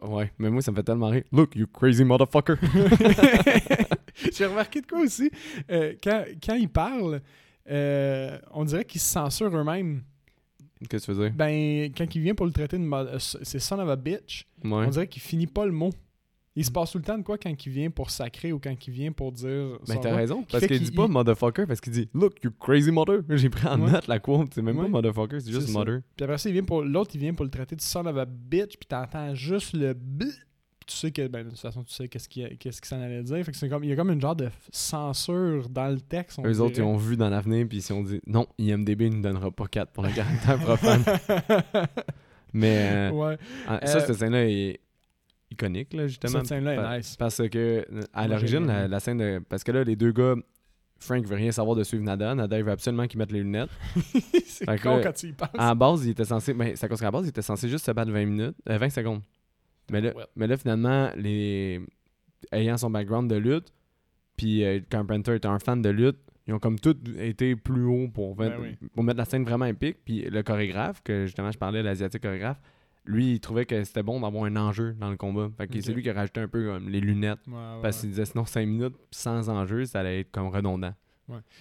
Ouais, mais moi, ça me fait tellement rire. Look, you crazy motherfucker. J'ai remarqué de quoi aussi. euh, quand, quand ils parlent, euh, on dirait qu'ils se censurent eux-mêmes. Qu'est-ce que tu veux dire? Ben, quand il vient pour le traiter de euh, c'est son of a bitch, Ouais. on dirait qu'il finit pas le mot. Il se passe tout le temps de quoi quand il vient pour sacrer ou quand il vient pour dire. Mais son t'as raison, parce qu'il dit pas motherfucker, parce qu'il dit Look, you crazy mother. J'ai pris en Ouais. note la quote, c'est même Ouais. pas motherfucker, c'est juste mother. Puis après ça, il vient pour l'autre, il vient pour le traiter de son of a bitch, puis t'entends juste le b. Puis tu sais que, ben, de toute façon, tu sais qu'est-ce qu'il qu'il s'en allait dire. Fait que c'est comme, il y a comme une genre de censure dans le texte. Eux autres, ils ont vu dans l'avenir, puis ils se sont dit Non, IMDB ne donnera pas 4 pour le caractère profane. Mais euh, ouais, ça, Euh, cette scène-là est iconique, là, justement. cette scène-là est nice. Parce que, à l'origine, la, scène de. Parce que là, les deux gars, Frank veut rien savoir de suivre Nada. Nada, il veut absolument qu'il mette les lunettes. c'est con là, quand tu y penses. À la base, il était censé. Ben, c'est à cause qu'à la base, il était censé juste se battre 20 minutes. euh, 20 secondes. Mais là, Ouais. mais là finalement, les... ayant son background de lutte, puis euh, Carpenter était un fan de lutte, ils ont comme tous été plus haut pour, Ben oui. pour mettre la scène vraiment épique. Puis le chorégraphe, que justement je parlais, l'asiatique chorégraphe, lui, il trouvait que c'était bon d'avoir un enjeu dans le combat. Fait que c'est lui qui a rajouté un peu comme les lunettes. Ouais, ouais, Parce ouais. qu'il disait sinon 5 minutes sans enjeu, ça allait être comme redondant.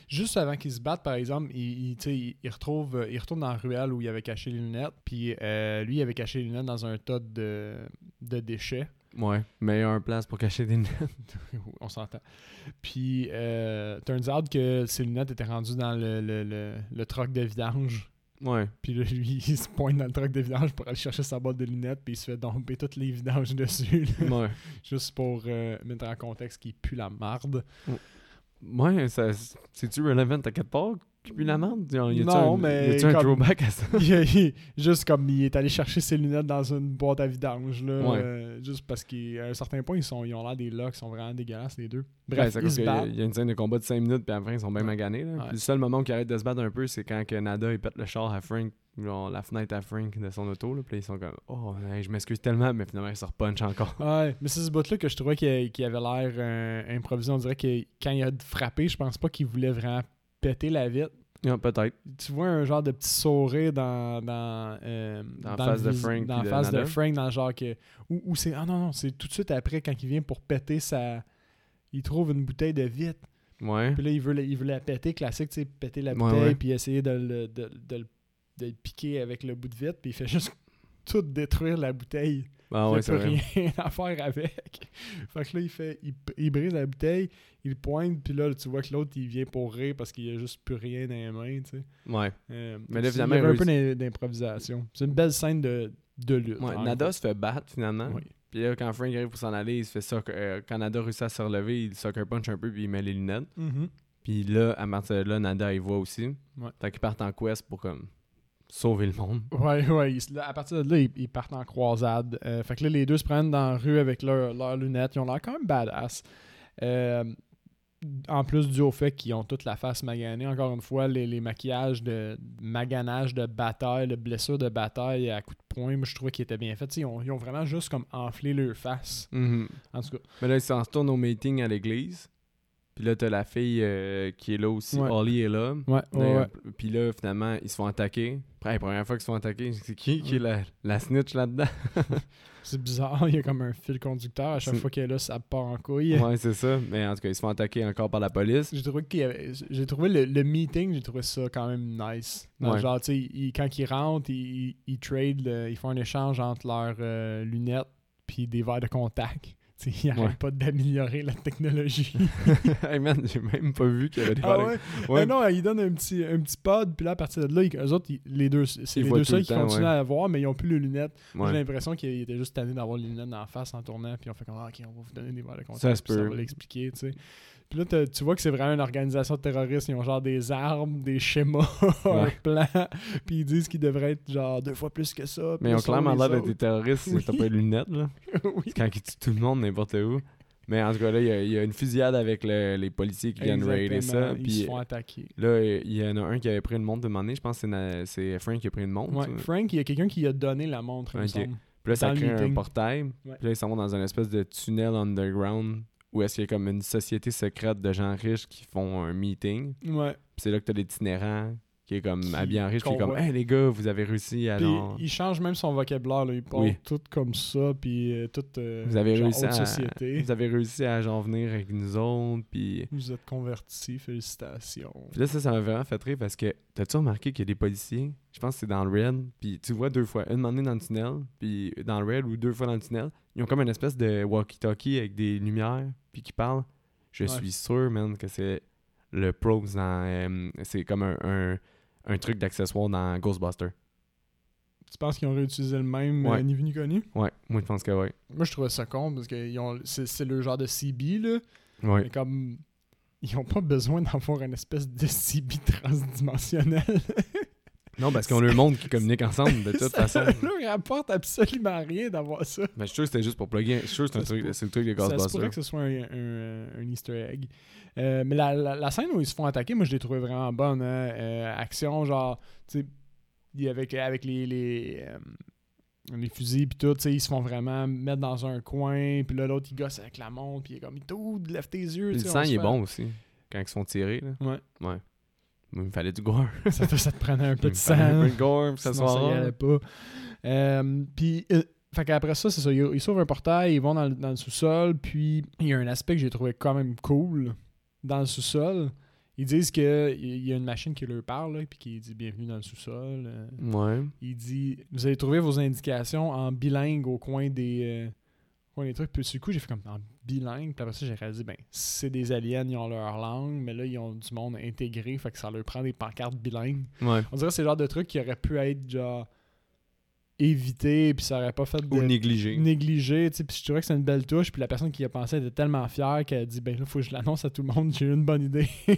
Juste avant qu'ils se battent, par exemple, il, il, il, retrouve, euh, il retourne dans la ruelle où il avait caché les lunettes. Puis euh, lui, il avait caché les lunettes dans un tas de, de déchets. Ouais, meilleure place pour cacher des lunettes. On s'entend. Puis, euh, turns out que ses lunettes étaient rendues dans le, le, le, le troc de vidange. Ouais. Puis là, lui, il se pointe dans le troc de vidange pour aller chercher sa boîte de lunettes. Puis il se fait domper toutes les vidanges dessus. là. Ouais. juste pour euh, mettre en contexte qu'il pue la marde. Ouais, c'est-tu relevant à quelque part? Y a-tu Non, un, mais Y a-tu un throwback à ça? il, il- juste comme il est allé chercher ses lunettes dans une boîte à vidange, là. Ouais. euh, juste parce qu'à un certain point, ils, sont, ils ont l'air des locks, ils sont vraiment dégueulasses, les deux. Ouais, Bref, c'est à ils se a- battent. il y a une scène de combat de 5 minutes, puis après, ils sont bien Ouais. maganés. Là. Ouais. Puis le seul moment où ils arrêtent de se battre un peu, c'est quand que Nada il pète le char à Frank, genre la fenêtre à Frank de son auto. Là, puis ils sont comme Oh, hey, je m'excuse tellement, mais finalement, ils se repunchent encore. Ouais, mais c'est ce bout-là que je trouvais qu'il qu'il avait l'air euh, improvisé. On dirait que quand il a frappé, je pense pas qu'il voulait vraiment péter la vitre. Ah, Peut-être. Tu vois un genre de petit sourire dans dans euh, Dans face de Frank dans de face de Nader. Frank dans le genre que ou, ou c'est ah non non c'est tout de suite après quand il vient pour péter sa il trouve une bouteille de vitre Ouais. puis là il veut la, il veut la péter classique tu sais péter la bouteille ouais. puis essayer de le, de, de le- de le piquer avec le bout de vitre puis il fait juste tout détruire la bouteille Ah il ouais, a plus rien à faire avec. fait que là, il fait. Il, il brise la bouteille, il pointe, puis là, tu vois que l'autre, il vient pour rire parce qu'il a juste plus rien dans les mains, tu sais. Ouais. Euh, Mais là, il y avait un peu d'im- d'improvisation. C'est une belle scène de, de lutte. Ouais, en Nada se fait battre finalement. Oui. Puis là, quand Frank arrive pour s'en aller, il se fait ça. euh, quand Nada réussit à se relever, il sucker punch un peu, puis il met les lunettes. Mhm. Puis là, à partir de là, Nada, il voit aussi. Ouais. Fait qu'ils partent en quest pour comme sauver le monde. Ouais, ouais. ils à partir de là, ils, ils partent en croisade. Euh, fait que là, les deux se prennent dans la rue avec leurs lunettes. Ils ont l'air quand même badass. Euh, en plus du au fait qu'ils ont toute la face maganée, encore une fois, les, les maquillages de maganage de bataille, de blessure de bataille à coups de poing, moi je trouvais qu'ils étaient bien faits. Ils ont, ils ont vraiment juste comme enflé leur face. Mhm. En tout cas, Mais là, ils s'en retournent au meeting à l'église. Puis là, t'as la fille euh, qui est là aussi. Ouais. Holly est là. ouais, ouais. Puis là, finalement, ils se font attaquer. Après, la première fois qu'ils se font attaquer, c'est qui qui est la, la snitch là-dedans? C'est bizarre, il y a comme un fil conducteur. À chaque fois qu'elle est là, ça part en couille. ouais, c'est ça. Mais en tout cas, ils se font attaquer encore par la police. J'ai trouvé, qu'il y avait- j'ai trouvé le, le meeting, j'ai trouvé ça quand même nice. Genre, tu sais, quand ils rentrent, ils, ils, ils trade, le- ils font un échange entre leurs euh, lunettes puis des verres de contact. Ils Ouais. n'arrêtent pas d'améliorer la technologie. hey man, j'ai même pas vu qu'il y avait des ah ouais? Ouais. Ah non, ils donnent un petit, un petit pod, puis là, à partir de là, ils- eux autres, ils- les deux, c'est les deux seuls le qui continuent ouais. à voir, mais ils n'ont plus les lunettes. Ouais. J'ai l'impression qu'ils étaient juste tannés d'avoir les lunettes en face en tournant, puis on fait comme, ah, ok, on va vous donner des verres de contact. Ça ça va l'expliquer, tu sais. Puis là, tu vois que c'est vraiment une organisation terroriste. Ils ont genre des armes, des schémas, un plan, puis ils disent qu'ils devraient être genre deux fois plus que ça. Mais ils ont clairement l'air d'être des terroristes si t'as pas les lunettes, là. oui. Quand ils tuent tout le monde n'importe où. Mais en tout cas, là, il y a- il y, a une fusillade avec le- les policiers qui viennent raider ça. Ils Puis se font attaquer. là, il y en a un qui avait pris une montre de donné. Je pense que c'est Frank qui a pris une montre. Ouais. Frank, il y a quelqu'un qui a donné la montre, il me Ok. semble. Puis là, ça crée un portail. Ouais. Puis là, ils s'en vont dans une espèce de tunnel underground où est-ce qu'il y a comme une société secrète de gens riches qui font un meeting. Ouais. Puis c'est là que t'as l'itinérant qui est comme Qui- habillé en riche, qui est comme. Hey les gars, vous avez réussi à Puis genre- il change même son vocabulaire, là. il parle Oui. tout comme ça, puis euh, tout euh, Vous avez genre réussi à société. vous avez réussi à genre venir avec nous autres puis Vous êtes convertis, félicitations. Puis là, ça, ça m'a vraiment fait rire parce que t'as-tu remarqué qu'il y a des policiers, je pense que c'est dans le Red, puis tu vois deux fois, une année dans le tunnel, puis dans le Red ou deux fois dans le tunnel, ils ont comme une espèce de walkie-talkie avec des lumières, puis qui parlent. Je Ouais. suis sûr, man, que c'est le pros dans. euh, c'est comme un, un, un truc d'accessoire dans Ghostbusters. Tu penses qu'ils ont réutilisé le même Ouais. euh, ni vu ni connu? Ouais, moi je pense que ouais. Moi, je trouvais ça con parce que ils ont- c'est c'est le genre de CB, là. Ouais. Mais comme. Ils ont pas besoin d'avoir une espèce de CB transdimensionnel. Non, parce qu'on a le monde qui communique ensemble de toute ça façon. leur rapporte absolument rien d'avoir ça. Mais je suis sûr que c'était juste pour plugger. Je suis sûr que c'est un Ça c'est le truc de Ça se pourrait Ghostbusters. que ce soit un, un- un easter egg. Euh, mais la, la- la scène où ils se font attaquer, moi, je l'ai trouvé vraiment bonne. hein. Euh, action, genre, tu sais, avec, avec les, les, euh, les fusils puis tout, tu sais, ils se font vraiment mettre dans un coin, puis là, l'autre, il gosse avec la montre, puis il est comme, tout, lève tes yeux. Le sang, il est bon aussi. Quand ils se font tirer, là. Ouais. Ouais. Il me fallait du gore. ça, te- ça te prenait un peu de sang. un peu de gore, ça allait pas. Euh, puis, euh, fait qu'après ça, c'est ça. Ils, ils s'ouvrent un portail, ils vont dans, le- dans le sous-sol, puis il y a un aspect que j'ai trouvé quand même cool dans le sous-sol. Ils disent qu'il y a une machine qui leur parle, là, puis qui dit bienvenue dans le sous-sol. euh. Ouais. Il dit vous allez trouver vos indications en bilingue au coin des, euh, des trucs. Puis du coup, j'ai fait comme en bilingue. Puis après ça, j'ai réalisé ben c'est des aliens, ils ont leur langue, mais là, ils ont du monde intégré, fait que ça leur prend des pancartes bilingues. Ouais. On dirait que c'est le genre de truc qui aurait pu être genre évité, puis ça aurait pas fait de Ou négligé. négligé, tu sais, puis je trouvais que c'est une belle touche, puis la personne qui y a pensé était tellement fière qu'elle a dit ben là faut que je l'annonce à tout le monde, j'ai eu une bonne idée.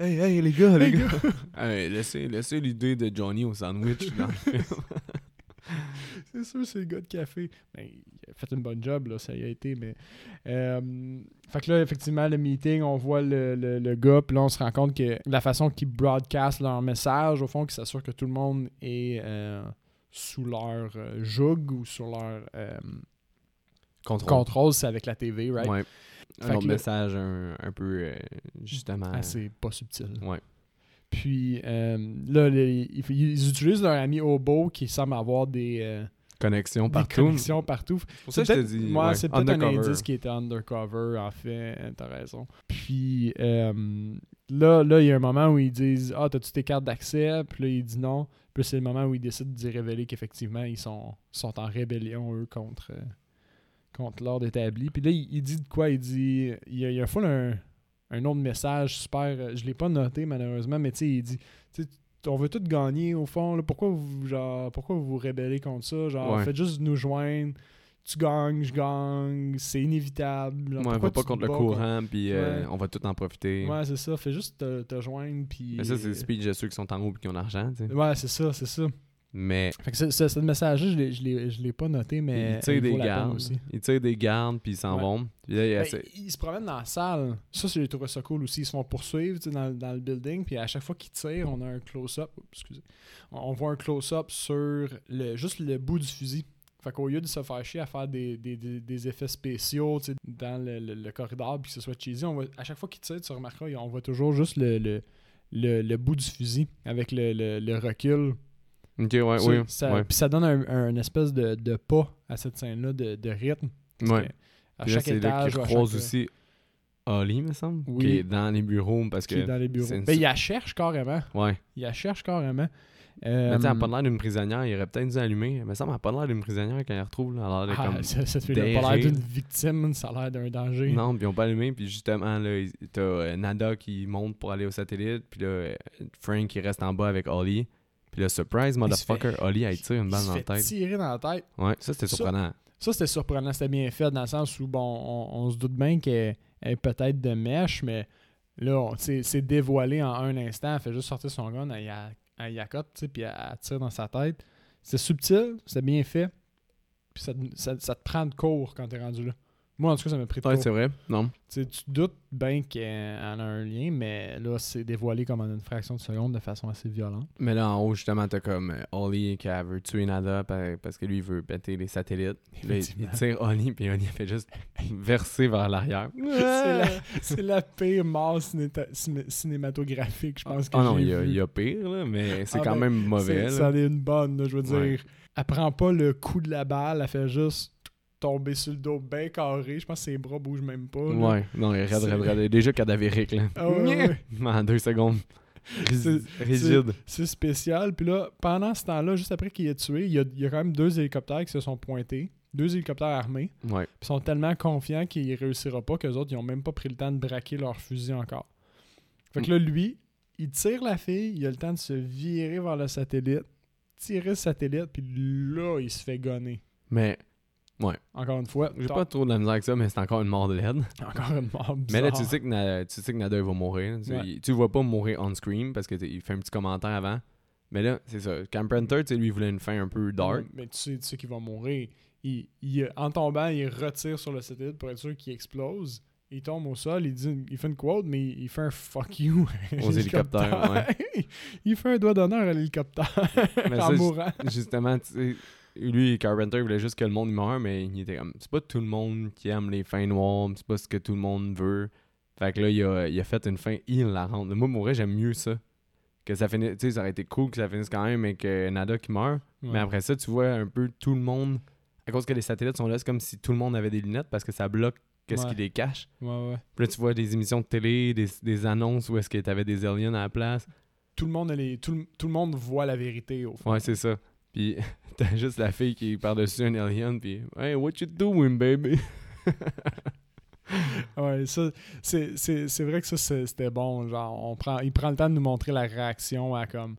Hey, hey, les gars, les gars. hey, laissez, laissez l'idée de Johnny au sandwich dans le film. c'est sûr, c'est le gars de café. Ben, fait une bonne job, là, ça y a été, mais. Euh, fait que là, effectivement, le meeting, on voit le, le, le gars, puis là, on se rend compte que la façon qu'ils broadcast leur message, au fond, qu'ils s'assurent que tout le monde est euh, sous leur euh, joug ou sur leur Contrôle. contrôle, c'est avec la TV, right? Ouais. Fait Un autre là- message un, un peu, justement... Ah, c'est pas subtil. Ouais. Puis euh, là, les- ils, ils utilisent leur ami Obo qui semble avoir des, euh, Connexion des partout. connexions partout. Pour ça, je te dis, ouais, c'est peut-être un indice qui était undercover, en fait, euh, t'as raison. Puis euh, là, là, il y a un moment où ils disent Ah, t'as-tu tes cartes d'accès? Puis là, il dit non. Puis c'est le moment où ils décident d'y révéler qu'effectivement, ils sont, sont en rébellion, eux, contre, euh, contre l'ordre établi. Puis là, il, il dit de quoi? Il dit Il y a, il y a full un, un autre message super. Je l'ai pas noté, malheureusement, mais tu sais, il dit tu sais, on veut tout gagner au fond. là. pourquoi, vous, genre, pourquoi vous vous rébellez contre ça? Genre, Ouais. faites juste nous joindre. Tu gagnes, je gagne, c'est inévitable. Genre, Ouais, on va pas contre le courant, puis euh, Ouais. on va tout en profiter. Ouais, c'est ça. Fais juste te, te joindre. Puis... Mais ça, c'est le speech de ceux qui sont en haut et qui ont l'argent, tu sais. Ouais, c'est ça, c'est ça. Mais Fait que ce, ce, ce message-là, je l'ai- je l'ai- pas noté, mais. ils tirent il des gardes. aussi. Ils tirent des gardes, puis ils s'en Ouais. vont. Puis là, il Ben, ils se promènent dans la salle. Ça, j'ai trouvé ça cool aussi. Ils se font poursuivre dans, dans le building. Puis à chaque fois qu'ils tirent, on a un close-up. Excusez. On, on voit un close-up sur le, juste le bout du fusil. Fait qu'au lieu de se faire chier à faire des, des, des, des effets spéciaux dans le, le- le corridor, puis que ce soit cheesy, on à chaque fois qu'ils tirent, tu remarqueras, on voit toujours juste le, le, le, le bout du fusil avec le, le, le recul. Ok, ouais, Ça- oui. ça- ouais. Puis ça donne un, un espèce de, de pas à cette scène-là, de, de rythme. Ouais. À Puis là, chaque c'est là étage, à croisent chaque- aussi Oli, me semble, Oui. qui est dans les bureaux parce qui que. est dans les bureaux. une- Ben, il la cherche carrément. Ouais. Il la cherche carrément. Mais Euh, tu sais, elle a pas l'air d'une prisonnière, il aurait peut-être dû allumer. Mais ça m'a pas l'air d'une prisonnière quand elle retrouve. Là, elle a l'air de ah, comme. ça- cette fille-là a pas l'air d'une victime, ça a l'air d'un danger. Non, puis ils ont pas allumé. Puis justement, là, il- t'as euh, Nada qui monte pour aller au satellite. Puis là, euh, Frank qui reste en bas avec Ollie. Puis là, surprise, se motherfucker, Ollie, elle tire une balle dans la tête. tirer dans la tête. Ouais, ça c'était surprenant. Ça, c'était surprenant. C'était bien fait dans le sens où, bon, on, on se doute bien qu'elle elle est peut-être de mèche, mais là, c'est dévoilé en un instant. Elle fait juste sortir son gun, elle, y a- elle puis elle, elle tire dans sa tête. C'est subtil, c'est bien fait. Puis ça, te- ça, ça te prend de court quand t'es rendu là. Moi, en tout cas, ça m'a pris de Ouais, c'est vrai. Non. Tu doutes bien qu'elle a un lien, mais là, c'est dévoilé comme en une fraction de seconde de façon assez violente. Mais là, en haut, justement, t'as comme euh, Ollie qui veut tuer Nada pa- parce que lui, il veut péter les satellites. Là, il, tire Ollie, puis Ollie fait juste verser vers l'arrière. c'est, la, c'est la pire mort ciné- cinématographique, je pense que Ah non, il y, y a pire, là, mais c'est Ah, quand ben, même mauvais. C'est-. Ça en est une bonne, là, je veux Ouais. dire. Elle prend pas le coup de la balle, elle fait juste tomber sur le dos bien carré. Je pense que ses bras bougent même pas. là. Ouais, non, il est raide, raide, raide. Il est Déjà cadavérique, là. Ah ouais, ouais. En deux secondes. Rigide. C'est spécial. Puis là, pendant ce temps-là, juste après qu'il ait tué, il y a, il y a quand même deux hélicoptères qui se sont pointés. Deux hélicoptères armés. Ouais. Ils sont tellement confiants qu'il réussira pas qu'eux autres, ils ont même pas pris le temps de braquer leur fusil encore. Fait que là, lui, il tire la fille, il a le temps de se virer vers le satellite, tirer le satellite, puis là, il se fait gonner. Mais Encore une fois, j'ai pas trop de la misère avec ça, mais c'est encore une mort de l'aide. encore une mort Mais là, bizarre. tu sais que, Na- tu sais que Nada il va mourir. Tu, Ouais. il- tu le vois pas mourir on-screen parce qu'il fait un petit commentaire avant. Mais là, c'est ça. Carpenter, tu sais, lui, il voulait une fin un peu dark. Mais tu sais, tu sais qu'il va mourir. Il, il- en tombant, il retire sur le satellite pour être sûr qu'il explose. Il tombe au sol, il, dit, il fait une quote, mais il, fait un fuck you Aux hélicoptères, il fait un doigt d'honneur à l'hélicoptère en ça, mourant. Justement, tu sais, lui, Carpenter, il voulait juste que le monde meure, mais il était comme, c'est pas tout le monde qui aime les fins noires, c'est pas ce que tout le monde veut. Fait que là, il a, il a fait une fin hilarante. Moi, mourir, j'aime mieux ça. Que ça finisse, tu sais, ça aurait été cool que ça finisse quand même avec euh, Nada qui meurt. Mais après ça, tu vois un peu tout le monde, à cause que les satellites sont là, c'est comme si tout le monde avait des lunettes parce que ça bloque qu'est-ce Ouais. qui les cache. Ouais, ouais. Puis là, tu vois des émissions de télé, des, des annonces où est-ce que t'avais des aliens à la place. Tout le monde, les- tout, tout le monde voit la vérité au fond. Ouais, c'est ça. Puis t'as juste la fille qui est par-dessus un alien, puis Hey, what you doing, baby? Ouais, ça, c'est, vrai que ça, c'était bon. Genre, on prend, il prend le temps de nous montrer la réaction à comme.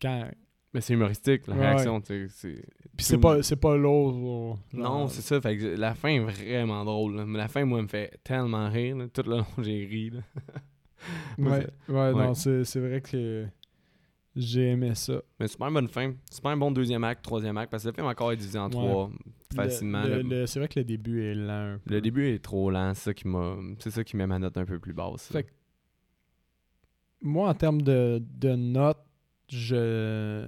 Quand. Mais c'est humoristique, la Ouais, réaction, tu sais. c'est- Puis c'est pas, pas lourd. Non, c'est ça. Fait que la fin est vraiment drôle. là. Mais la fin, moi, me fait tellement rire. là. Tout le long, j'ai ri. là. Moi, Ouais, ouais, non, ouais. c'est c'est vrai que j'ai aimé ça. Mais super bonne fin. Super bon deuxième acte, troisième acte, parce que le film encore est divisé en Ouais. trois facilement. Le- Le, le- le- c'est vrai que le début est lent. un peu. le début est trop lent, c'est ça qui m'a. C'est ça qui met ma note un peu plus basse. Fait que- Moi, en termes de, de notes, je,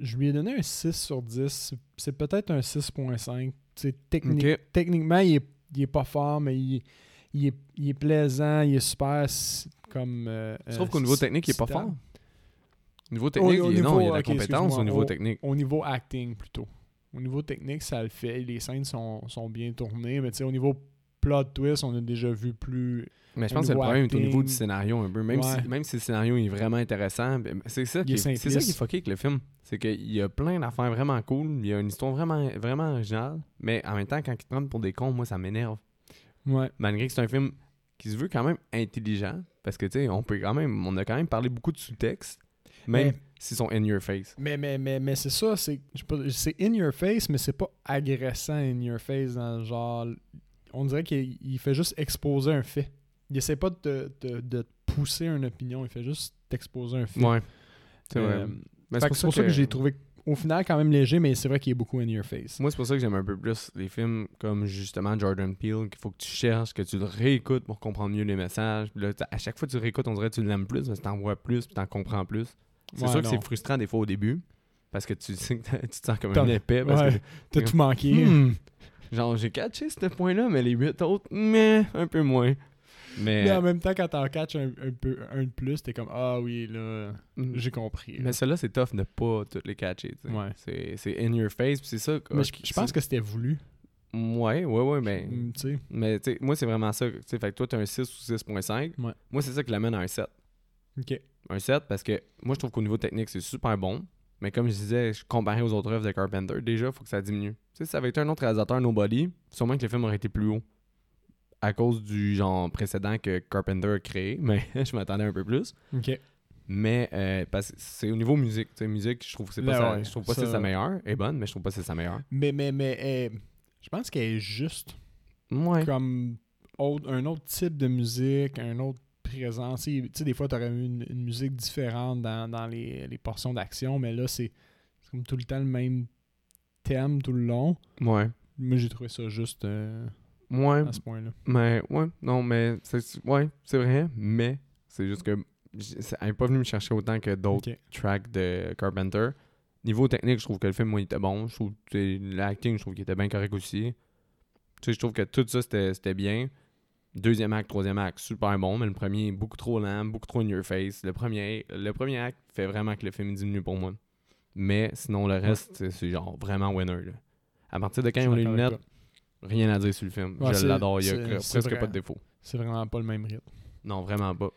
je lui ai donné un 6 sur 10. C'est peut-être un 6.5. Tu sais, techni- Ok. Techniquement, il est, il est pas fort, mais il, il est, il est plaisant, il est super comme. euh, trouve euh, qu'au niveau technique, il est pas fort. Au niveau technique, au il est- non, niveau- il y a de la compétence au niveau au- technique. Au niveau acting, plutôt. Au niveau technique, ça le fait. Les scènes sont, sont bien tournées, mais tu sais, au niveau plot twist, on a déjà vu plus. Mais je pense que le niveau problème est au niveau du scénario un peu. Même, Ouais. si, même si le scénario est vraiment intéressant, ben, c'est ça, qui est est, ça qui est fucké avec le film. C'est qu'il y a plein d'affaires vraiment cool. Il y a une histoire vraiment, vraiment originale. Mais en même temps, quand ils te prennent pour des cons, moi, ça m'énerve. Ouais. Malgré que c'est un film qui se veut quand même intelligent. Parce que, tu sais, on peut quand même. On a quand même parlé beaucoup de sous-texte. Même Mais- s'ils sont in your face. Mais, mais, mais, mais c'est ça, c'est in your face, mais c'est pas agressant in your face dans le genre. On dirait qu'il il fait juste exposer un fait. Il essaie pas de, te- de, de pousser une opinion, il fait juste t'exposer un fait. Ouais. C'est Euh. Mais fait que c'est pour ça que, j'ai trouvé au final quand même léger, mais c'est vrai qu'il est beaucoup in your face. Moi, c'est pour ça que j'aime un peu plus les films comme justement Jordan Peele, qu'il faut que tu cherches, que tu le réécoutes pour comprendre mieux les messages. Puis là, à chaque fois que tu réécoutes, on dirait que tu l'aimes plus, parce que t'en vois plus, puis t'en comprends plus. C'est Ouais, sûr que c'est frustrant des fois au début, parce que tu que tu te sens comme un épais. Parce Ouais, T'as tout manqué. que, Hmm. genre, j'ai catché ce point-là, mais les huit autres, mais un peu moins. Mais, Mais en même temps, quand t'en catches un, un peu un de plus, t'es comme Ah oui, là, Mm. j'ai compris. là. mais celle-là, c'est tough de pas toutes les catcher. Ouais. C'est- C'est in your face, c'est ça. Mais je, je pense que c'était voulu. Ouais, ouais, ouais, mais. Mm. Mais moi, c'est vraiment ça. Tu sais, fait que toi, t'as un 6 ou 6.5. Ouais. Moi, c'est ça qui l'amène à un 7. Ok. Un 7 parce que moi, je trouve qu'au niveau technique, c'est super bon. Mais comme je disais, je- comparé aux autres œuvres de Carpenter, déjà, il faut que ça diminue. Tu sais, si ça avait été un autre réalisateur, Nobody, sûrement que le film aurait été plus haut. À cause du genre précédent que Carpenter a créé. Mais je m'attendais un peu plus. Ok. Mais euh, parce que c'est au niveau musique. Tu sais, musique, je trouve que c'est pas, Ben sa, ouais, je trouve pas que ça- c'est sa meilleure. Elle est bonne, mais je trouve pas que c'est sa meilleure. Mais, mais, mais, euh, je pense qu'elle est juste. Ouais. comme autre- un autre type de musique, un autre présence. Tu sais, des fois, tu aurais eu une, une musique différente dans, dans les, les portions d'action, mais là, c'est comme tout le temps le même thème tout le long. Ouais. Moi, j'ai trouvé ça juste euh, Ouais. à ce point-là. Mais ouais, non, mais c'est ouais, c'est vrai, mais c'est juste que elle n'est pas venue me chercher autant que d'autres tracks de Carpenter. Niveau technique, je trouve que le film moi, il était bon. Je trouve que l'acting, je trouve qu'il était bien correct aussi. Tu sais, je trouve que tout ça c'était bien. Deuxième acte, troisième acte, super bon, mais le premier beaucoup trop lent, beaucoup trop in your face. Le premier, le premier acte fait vraiment que le film diminue pour moi. Mais sinon, le reste, c'est- genre vraiment winner. Là. À partir de quand ils ont les lunettes, rien à dire sur le film. Ouais, je l'adore, il y a presque vrai. pas de défaut. C'est vraiment pas le même rythme. Non, vraiment pas.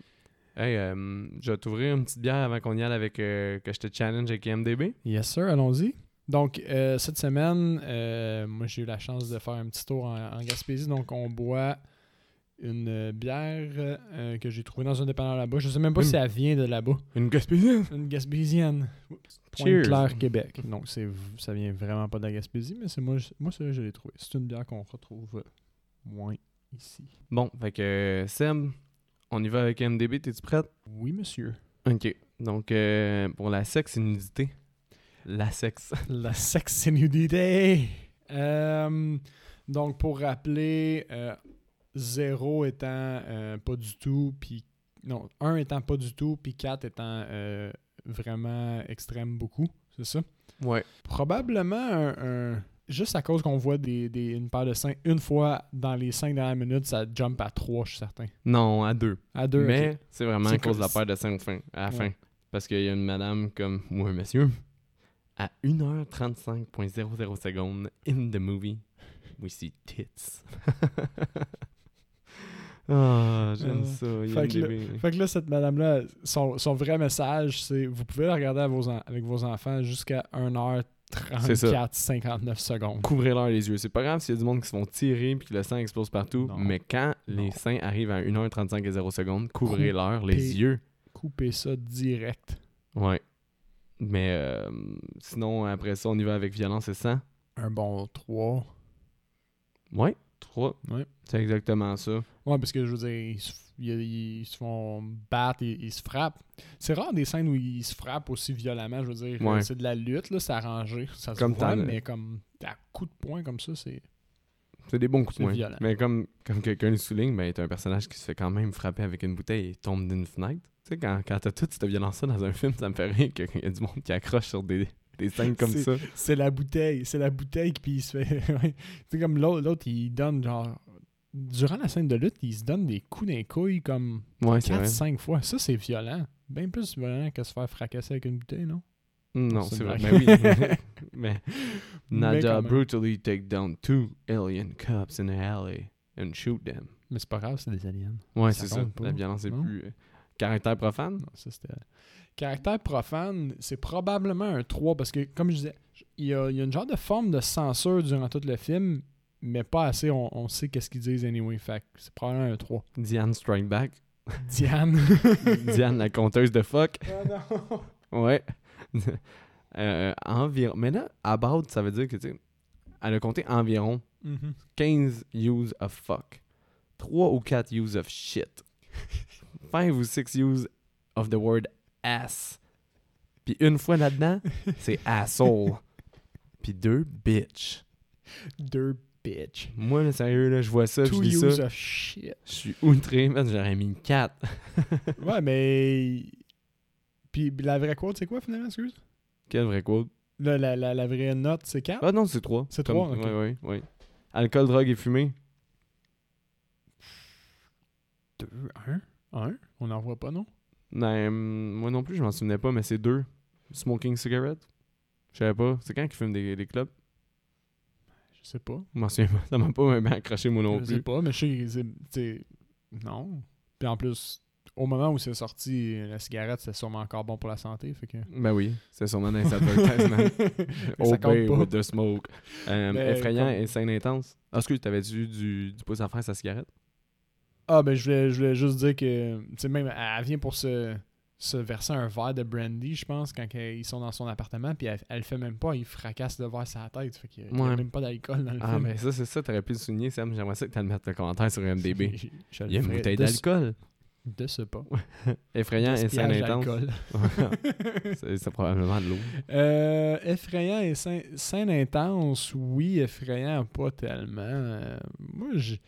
Hey, euh, je vais t'ouvrir une petite bière avant qu'on y aille avec euh, que je te challenge avec IMDB. Yes, sir, allons-y. Donc, euh, cette semaine, moi, j'ai eu la chance de faire un petit tour en, en Gaspésie. Donc, on boit une bière euh, que j'ai trouvée dans un dépanneur là-bas. Je sais même pas Une- si elle vient de là-bas. Une Gaspésienne. Une Gaspésienne. Cheers. Pointe-Claire, Québec. Donc, c'est, ça vient vraiment pas de la Gaspésie, mais c'est moi, moi c'est je l'ai trouvé. C'est une bière qu'on retrouve moins ici. Bon, fait que Seb, on y va avec IMDB, t'es-tu prête? Oui, monsieur. Ok. Donc, euh, pour la sexe et nudité. La sexe. La sexinudité. Euh, donc, pour rappeler, euh, zéro étant euh, pas du tout, puis non, un étant pas du tout, puis quatre étant euh, vraiment extrême beaucoup, c'est ça? Ouais. Probablement un, un- juste à cause qu'on voit des, des- une paire de seins une fois dans les cinq dernières minutes, ça jump à trois, je suis certain. Non, à deux. À deux, Mais ok. c'est vraiment à cause de la paire de cinq fin, à la Ouais. fin. Parce qu'il y a une madame comme, ou un monsieur, à 1h35.00 secondes in the movie, we see tits. Ah, j'aime Euh, ça, fait que IMDb. Fait que là, cette madame-là, son, son vrai message, c'est vous pouvez la regarder à vos en- avec vos enfants jusqu'à C'est ça. 1h34, 59 secondes. Couvrez-leur les yeux. C'est pas grave s'il y a du monde qui se font tirer puis que le sang explose partout, Non. mais quand les seins arrivent à 1h35 et 0 secondes, couvrez-leur les yeux. Coupez ça direct. Ouais. Mais euh, sinon, après ça, on y va avec violence et sang. Un bon 3. Ouais. 3. Ouais. C'est exactement ça. Ouais, parce que je veux dire, ils se, ils- ils se font battre, ils, ils se frappent. C'est rare des scènes où ils se frappent aussi violemment, je veux dire. Ouais. C'est de la lutte, là, c'est arrangé. Ça se Comme voit, mais comme à coup de poing comme ça, c'est. C'est des bons coups de poing. violent. Mais comme, comme quelqu'un le souligne, ben, t'as un personnage qui se fait quand même frapper avec une bouteille et tombe d'une fenêtre. Tu sais, quand, quand t'as toute cette violence-là dans un film, ça me fait rire qu'il y a du monde qui accroche sur des, des scènes comme C'est- ça. C'est la bouteille. C'est la bouteille, puis il se fait. c'est comme l'autre, l'autre, il donne genre. Durant la scène de lutte, il se donne des coups d'un couille comme Ouais, c'est vrai. 4-5 fois. Ça, c'est violent. Bien plus violent que se faire fracasser avec une bouteille, non? Non, C'est vrai. Mais oui. Mais brutally take down two alien cops in the alley and shoot them. Mais c'est pas grave, c'est des aliens. Ouais, c'est ça. La violence est non? plus. euh, caractère profane. Non, ça c'était. Caractère profane, c'est probablement un 3 parce que, comme je disais, il y a, il y a une genre de forme de censure durant tout le film, mais pas assez, on, on sait qu'est-ce qu'ils disent anyway. Fait c'est probablement un 3. Diane Strike Back. Diane. Diane, la conteuse de fuck. Ah non. Ouais. euh, environ. Mais là, about, ça veut dire que, tu sais, elle a compté environ Mhm. 15 use of fuck. 3 ou 4 use of shit. 5 ou 6 use of the word ass. Puis une fois là-dedans, c'est asshole. Puis deux, bitch. Deux bitch. Moi, là, sérieux, là, je vois ça, Two je ça. of shit. Je suis outré, man, j'aurais mis 4. Ouais, mais. Puis la vraie quote, c'est quoi finalement, excuse? Quel vrai quote? La, la, la, la vraie note, c'est 4? Ah non, c'est 3. C'est trois, ok. Oui, oui, oui. Alcool, drogue et fumée? 2, 1, 1. On n'en voit pas, non? Ben, moi non plus, je m'en souvenais pas, mais c'est 2. Smoking cigarette? Je savais pas. C'est quand qu'ils fument des, des clubs? Je sais pas. Je m'en souviens pas. Ça m'a pas bien accroché, moi non je sais plus. pas, mais je sais que. Non. Puis en plus, au moment où c'est sorti, la cigarette, c'est sûrement encore bon pour la santé. Fait que. Ben oui, c'est sûrement dans les advertisements. Obey pas. with the smoke. Euh, Mais effrayant comme- et scène intense. Ah, est-ce que t'avais-tu du, du pouce à faire sa cigarette? Ah, ben je voulais, je voulais juste dire que. Tu sais, même, elle vient pour se, se verser un verre de brandy, je pense, quand ils sont dans son appartement, puis elle, elle le fait même pas, il fracasse le verre sur la tête. Fait qu'il y a- même pas d'alcool dans le Ah, film. ben ça, c'est ça, t'aurais pu le souligner, Sam. J'aimerais ça que le mettre le commentaire sur MDB. Je- je Il y a une bouteille d'alcool. De ce pas. Effrayant et Gaspillage intense. c'est probablement de l'eau. Euh, effrayant et scène intense, oui, effrayant, pas tellement. Euh, moi, j-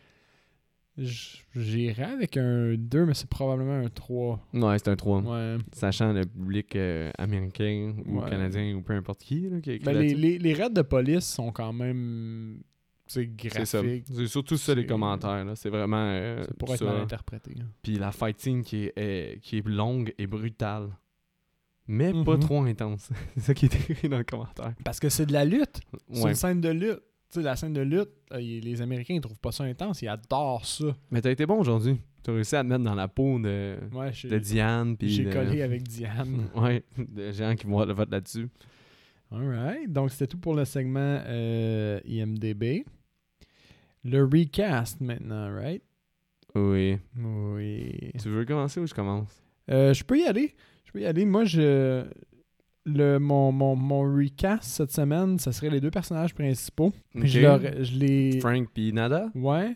j- j'irais avec un 2, mais c'est probablement un 3. Ouais, c'est un 3. Ouais. Sachant le public euh, américain ou Ouais. canadien ou peu importe qui là, Ben, les, les, les raids de police sont quand même c'est graphiques. C'est surtout ça les commentaires. C'est vraiment euh, C'est pour être ça. mal interprété. hein. Puis la fight scene qui est, est- qui est longue et brutale. Mais pas Mhm. trop intense. c'est ça qui est écrit dans le commentaire. Parce que c'est de la lutte. C'est une scène de lutte. Tu sais, la scène de lutte, euh, les Américains ils trouvent pas ça intense, ils adorent ça. Mais t'as été bon aujourd'hui. T'as réussi à te mettre dans la peau de, Ouais, de Diane. j'ai de- collé avec Diane. Ouais, de gens qui vont avoir le vote là-dessus. Alright, donc c'était tout pour le segment euh, IMDB. Le recast maintenant, right? Oui. Oui. Tu veux commencer ou je commence? Euh, je peux y aller. Je peux y aller. Moi, je. Le, mon, mon, mon recast cette semaine, ça serait les deux personnages principaux. Je, Ok. leur- je les. Frank puis Nada? Ouais.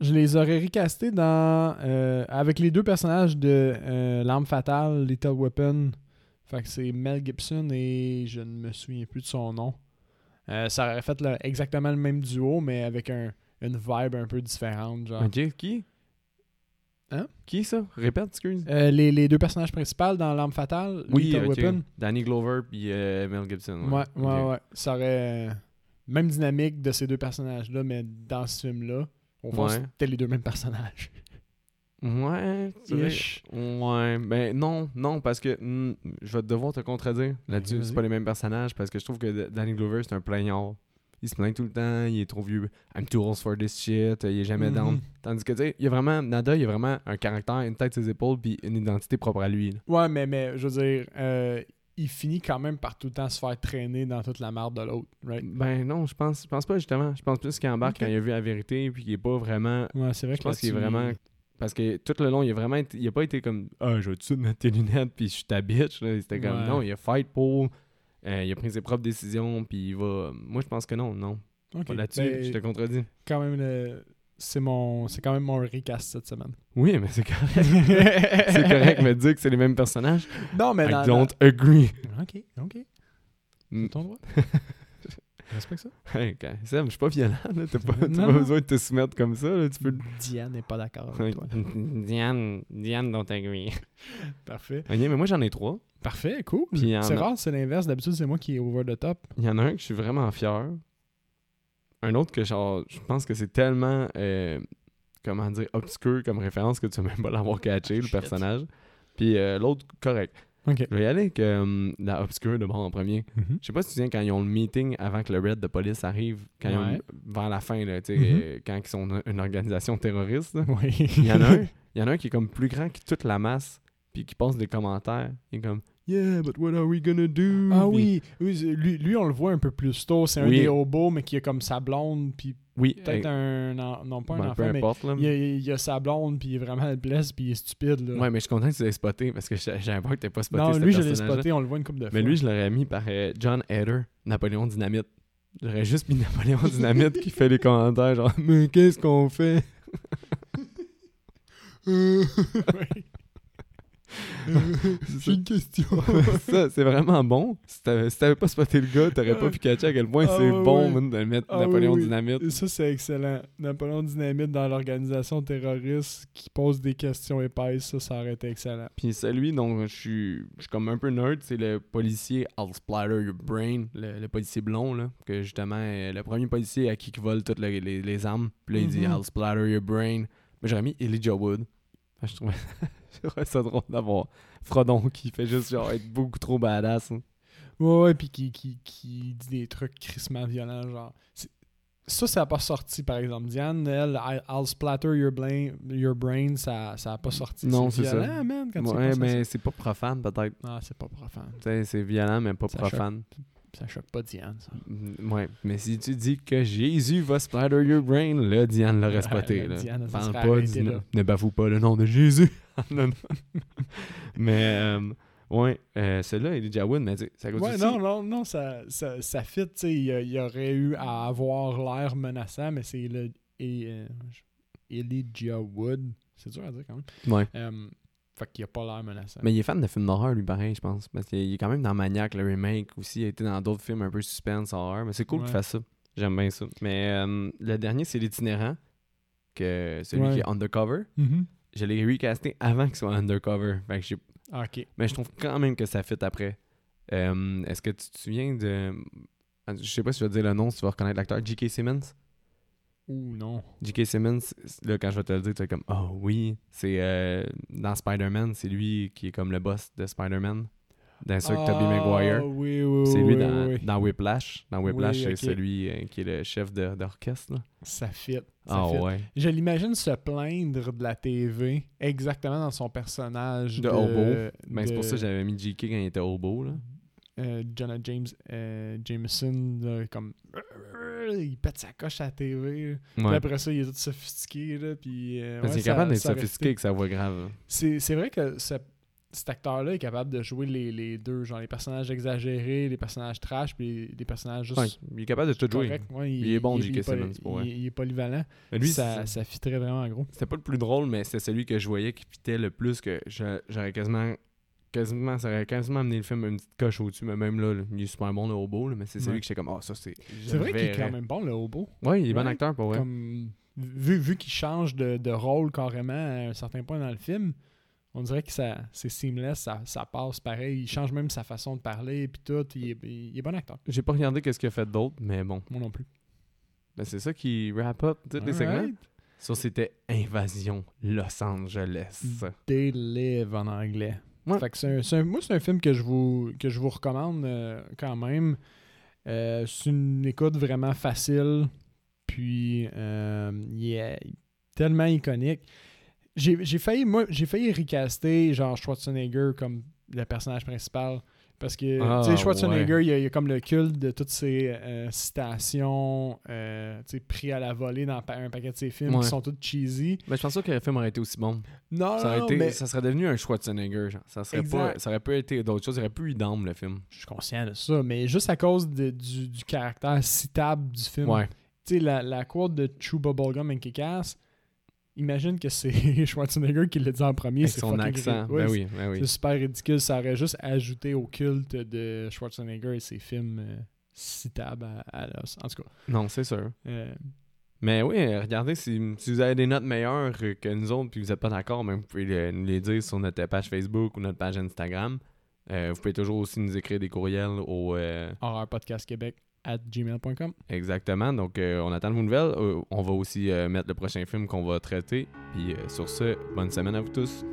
Je les aurais recastés dans. euh, avec les deux personnages de euh, L'arme fatale, Little Weapon. Fait que c'est Mel Gibson et je ne me souviens plus de son nom. Euh, ça aurait fait exactement le même duo, mais avec un, une vibe un peu différente. Genre. Ok, qui? Hein? Qui ça? Répète, excuse. Euh, les, les deux personnages principaux dans L'arme fatale, Oui, Little. Weapon. Danny Glover puis euh, Mel Gibson. Ouais, ouais, ouais. Ça aurait. euh, Même dynamique de ces deux personnages-là, mais dans ce film-là, au fond, Ouais. c'était les deux mêmes personnages. Ouais, tu sais, Ish. Ouais, ben non, non, parce que hmm, je vais devoir te contredire là-dessus. C'est pas les mêmes personnages parce que je trouve que Danny Glover, c'est un plaignard. Il se plaint tout le temps, il est trop vieux. I'm too old for this shit, il est jamais Mhm. down. Tandis que, tu sais, il y a vraiment, Nada, il y a vraiment un caractère, une tête, ses épaules, puis une identité propre à lui. là. Ouais, mais, mais je veux dire, euh, il finit quand même par tout le temps se faire traîner dans toute la merde de l'autre, right? Ben non, je pense, je pense pas justement. Je pense plus qu'il embarque quand il a vu la vérité, puis qu'il est pas vraiment. Ouais, c'est vrai Je que pense qu'il est vraiment. Parce que tout le long, il a vraiment été- il a pas été comme Ah, je vais tout de suite mettre tes lunettes, puis je suis ta bitch. là. C'était comme Ouais. non, il a fight pour. Euh, il a pris ses propres décisions, puis il va. Moi, je pense que non, non. Ok. Pas Là-dessus, Ben, je te contredis. quand même le- c'est mon c'est quand même mon recast cette semaine. Oui, mais c'est correct. c'est correct, mais dire que c'est les mêmes personnages, Non, mais I dans, don't agree. OK, OK. Mm. C'est ton droit. Je respecte ça. Hey, Sam, je suis pas violent. T'as pas, Non, pas non. besoin de te soumettre comme ça, là. Tu peux... Diane n'est pas d'accord avec toi. Diane, Diane don't agree. Parfait. Ok, mais moi j'en ai trois. Parfait, cool. C'est rare, c'est l'inverse. D'habitude, c'est moi qui est over the top. Il y en a un que je suis vraiment fier. Un autre que genre, je pense que c'est tellement, euh, comment dire, obscur comme référence que tu vas même pas l'avoir catché, le personnage. Puis euh, l'autre, correct. Je vais y aller avec euh, la obscure de bon en premier. Je sais pas si tu te souviens quand ils ont le meeting avant que le raid de police arrive, quand ils ont- vers la fin, là, tu sais, Mhm. euh, quand ils sont une organisation terroriste. là. Oui. Il y en a un, il y en a un qui est comme plus grand que toute la masse, puis qui passe des commentaires. Il est comme Yeah, but what are we gonna do? Ah oui, lui, lui, on le voit un peu plus tôt. C'est un des hobos, mais qui a comme sa blonde, puis Oui, peut-être euh, un... Non, pas un ben, peu enfant, mais là. il a, il a sa blonde, puis il est vraiment blesse, puis il est stupide. Là. Ouais, mais je suis content que tu l'aies spoté parce que j'a- j'avais peur que tu pas spoté non, lui, je l'ai spoté, on le voit une couple de fois. Mais lui, je l'aurais mis par euh, John Heder, Napoléon Dynamite. J'aurais juste mis Napoléon Dynamite qui fait les commentaires genre Mais qu'est-ce qu'on fait Oui. J'ai une question. Ça, c'est vraiment bon. Si t'avais, si pas spoté le gars, t'aurais pas pu catcher à quel point Ah, c'est bon de mettre Ah, Napoléon oui. Dynamite. Ça, c'est excellent. Napoléon Dynamite dans l'organisation terroriste qui pose des questions épaisses, ça, ça aurait été excellent. Puis celui dont je suis, je suis comme un peu nerd, c'est le policier I'll splatter your brain, le, le policier blond, là, que justement, euh, le premier policier à qui qui vole toutes les, les- les armes. Puis là, il dit Mhm. I'll splatter your brain. Mais j'aurais mis Elijah Wood. Ah, Je trouvais, je trouvais ça drôle d'avoir Frodon qui fait juste genre être beaucoup trop badass. hein. Ouais, ouais, puis qui, qui, qui dit des trucs crissement violents, genre. Ça, ça n'a pas sorti, par exemple. Diane, elle, I'll splatter your, brain, your brain, ça n'a pas sorti. Non, c'est ça. violent, man, quand Ouais, mais c'est pas profane peut-être. Ah, c'est pas profane. C'est violent, mais pas Ça profane. Ça choque pas Diane, ça. Mm, Ouais, mais si tu dis que Jésus va splatter your brain, là, Diane l'aurait spoté. là, là. Diane, Parle pas, dis- là. ne bafoue pas le nom de Jésus. Non, non. mais, euh, ouais, euh, celui-là, Elijah Wood, mais ça cause Ouais, aussi- non, non, non, ça, ça, ça fit, tu sais, il y, aurait eu à avoir l'air menaçant, mais c'est le et, euh, Elijah Wood, c'est dur à dire quand même. Ouais. Euh, fait qu'il a pas l'air menaçant. Mais il est fan de films d'horreur, lui, pareil, je pense. Parce qu'il est quand même dans Maniac, le remake aussi. Il a été dans d'autres films un peu suspense, horreur. Mais c'est cool Ouais. qu'il fasse ça. J'aime bien ça. Mais euh, le dernier, c'est l'itinérant. Que celui Ouais. qui est undercover. Mhm. Je l'ai recasté avant qu'il soit undercover. Fait que j'ai Ah, ok. Mais je trouve quand même que ça fit après. Euh, Est-ce que tu te souviens de. Je sais pas si je vais te dire le nom, si tu vas reconnaître l'acteur. J.K. Simmons? Ouh, non. J.K. Simmons, là, quand je vais te le dire, tu vas comme Oh oui, c'est euh, dans Spider-Man, c'est lui qui est comme le boss de Spider-Man. Dans ceux avec Tobey Ah, Maguire. Oui, oui, C'est lui oui, dans, Whiplash. Dans Whiplash, c'est celui euh, qui est le chef d'orchestre. Ça fit. Ça Ah fit. ouais. Je l'imagine se plaindre de la TV exactement dans son personnage De de, hobo. Ben, c'est pour ça que j'avais mis J.K. quand il était hobo. Là. Euh, Jonah James euh, Jameson là, comme il pète sa coche à la TV. Puis après ça, il est tout sophistiqué là, puis euh, ouais, est ça- capable d'être ça sophistiqué avec sa voix grave. C'est c'est vrai que ce- cet acteur-là est capable de jouer les, les deux, genre les personnages exagérés, les personnages trash, puis les, les personnages juste Ouais, il est capable de tout jouer. Ouais, Il est bon, il, J.K. il Simmons, il, il est polyvalent. Mais lui, ça, ça fitterait vraiment gros. C'était pas le plus drôle, mais c'était celui que je voyais qui fitait le plus que j'aurais quasiment. Quasiment, ça aurait quasiment amené le film une petite coche au-dessus, mais même là, là, il est super bon le robot, là, mais c'est celui Ouais. que j'étais comme, ah, ça c'est. C'est vrai qu'il est quand même bon, le hobo. Ouais, il est bon acteur pour vrai. Comme, vu vu qu'il change de, de rôle carrément à un certain point dans le film, on dirait que ça c'est seamless, ça, ça passe pareil. Il change même sa façon de parler puis tout. Il est, il est bon acteur. J'ai pas regardé qu'est-ce qu'il a fait d'autre, mais bon. Moi non plus. Ben, c'est ça qui wrap up tous les segments. Ça, c'était Invasion Los Angeles. They live en anglais. Fait que c'est un- un- moi, c'est un film que je vous, que je vous recommande euh, quand même. Euh, c'est une écoute vraiment facile. Puis, euh, il est tellement iconique. J'ai j'ai failli, moi, j'ai failli recaster genre Schwarzenegger comme le personnage principal. Parce que, Ah, tu sais, Schwarzenegger, il, y a, il y a comme le culte de toutes ces euh, citations, euh, tu sais, pris à la volée dans un paquet de ses films Ouais. qui sont toutes cheesy. Mais je pense pas que le film aurait été aussi bon. Non, Ça, aurait non, été, mais ça serait devenu un Schwarzenegger. genre. Ça, serait pas, ça aurait pas été d'autres choses. Il aurait pu idem le film. je suis conscient de ça, mais juste à cause de- du, du caractère citable du film. Ouais. Tu sais, la, la quote de Chew Bubblegum and Kick-Ass, imagine que c'est Schwarzenegger qui l'a dit en premier. C'est son accent. ouais, ben c'est- oui, ben oui. C'est super ridicule. Ça aurait juste ajouté au culte de Schwarzenegger et ses films euh, citables à, à l'os. En tout cas. Non, c'est sûr. euh, Mais oui, regardez, si, si vous avez des notes meilleures que nous autres puis vous n'êtes pas d'accord, même vous pouvez le- nous les dire sur notre page Facebook ou notre page Instagram. Euh, vous pouvez toujours aussi nous écrire des courriels au Horreur Podcast Québec at gmail.com. exactement. Donc euh, on attend vos nouvelles. Euh, on va aussi euh, mettre le prochain film qu'on va traiter. Puis sur ce, bonne semaine à vous tous.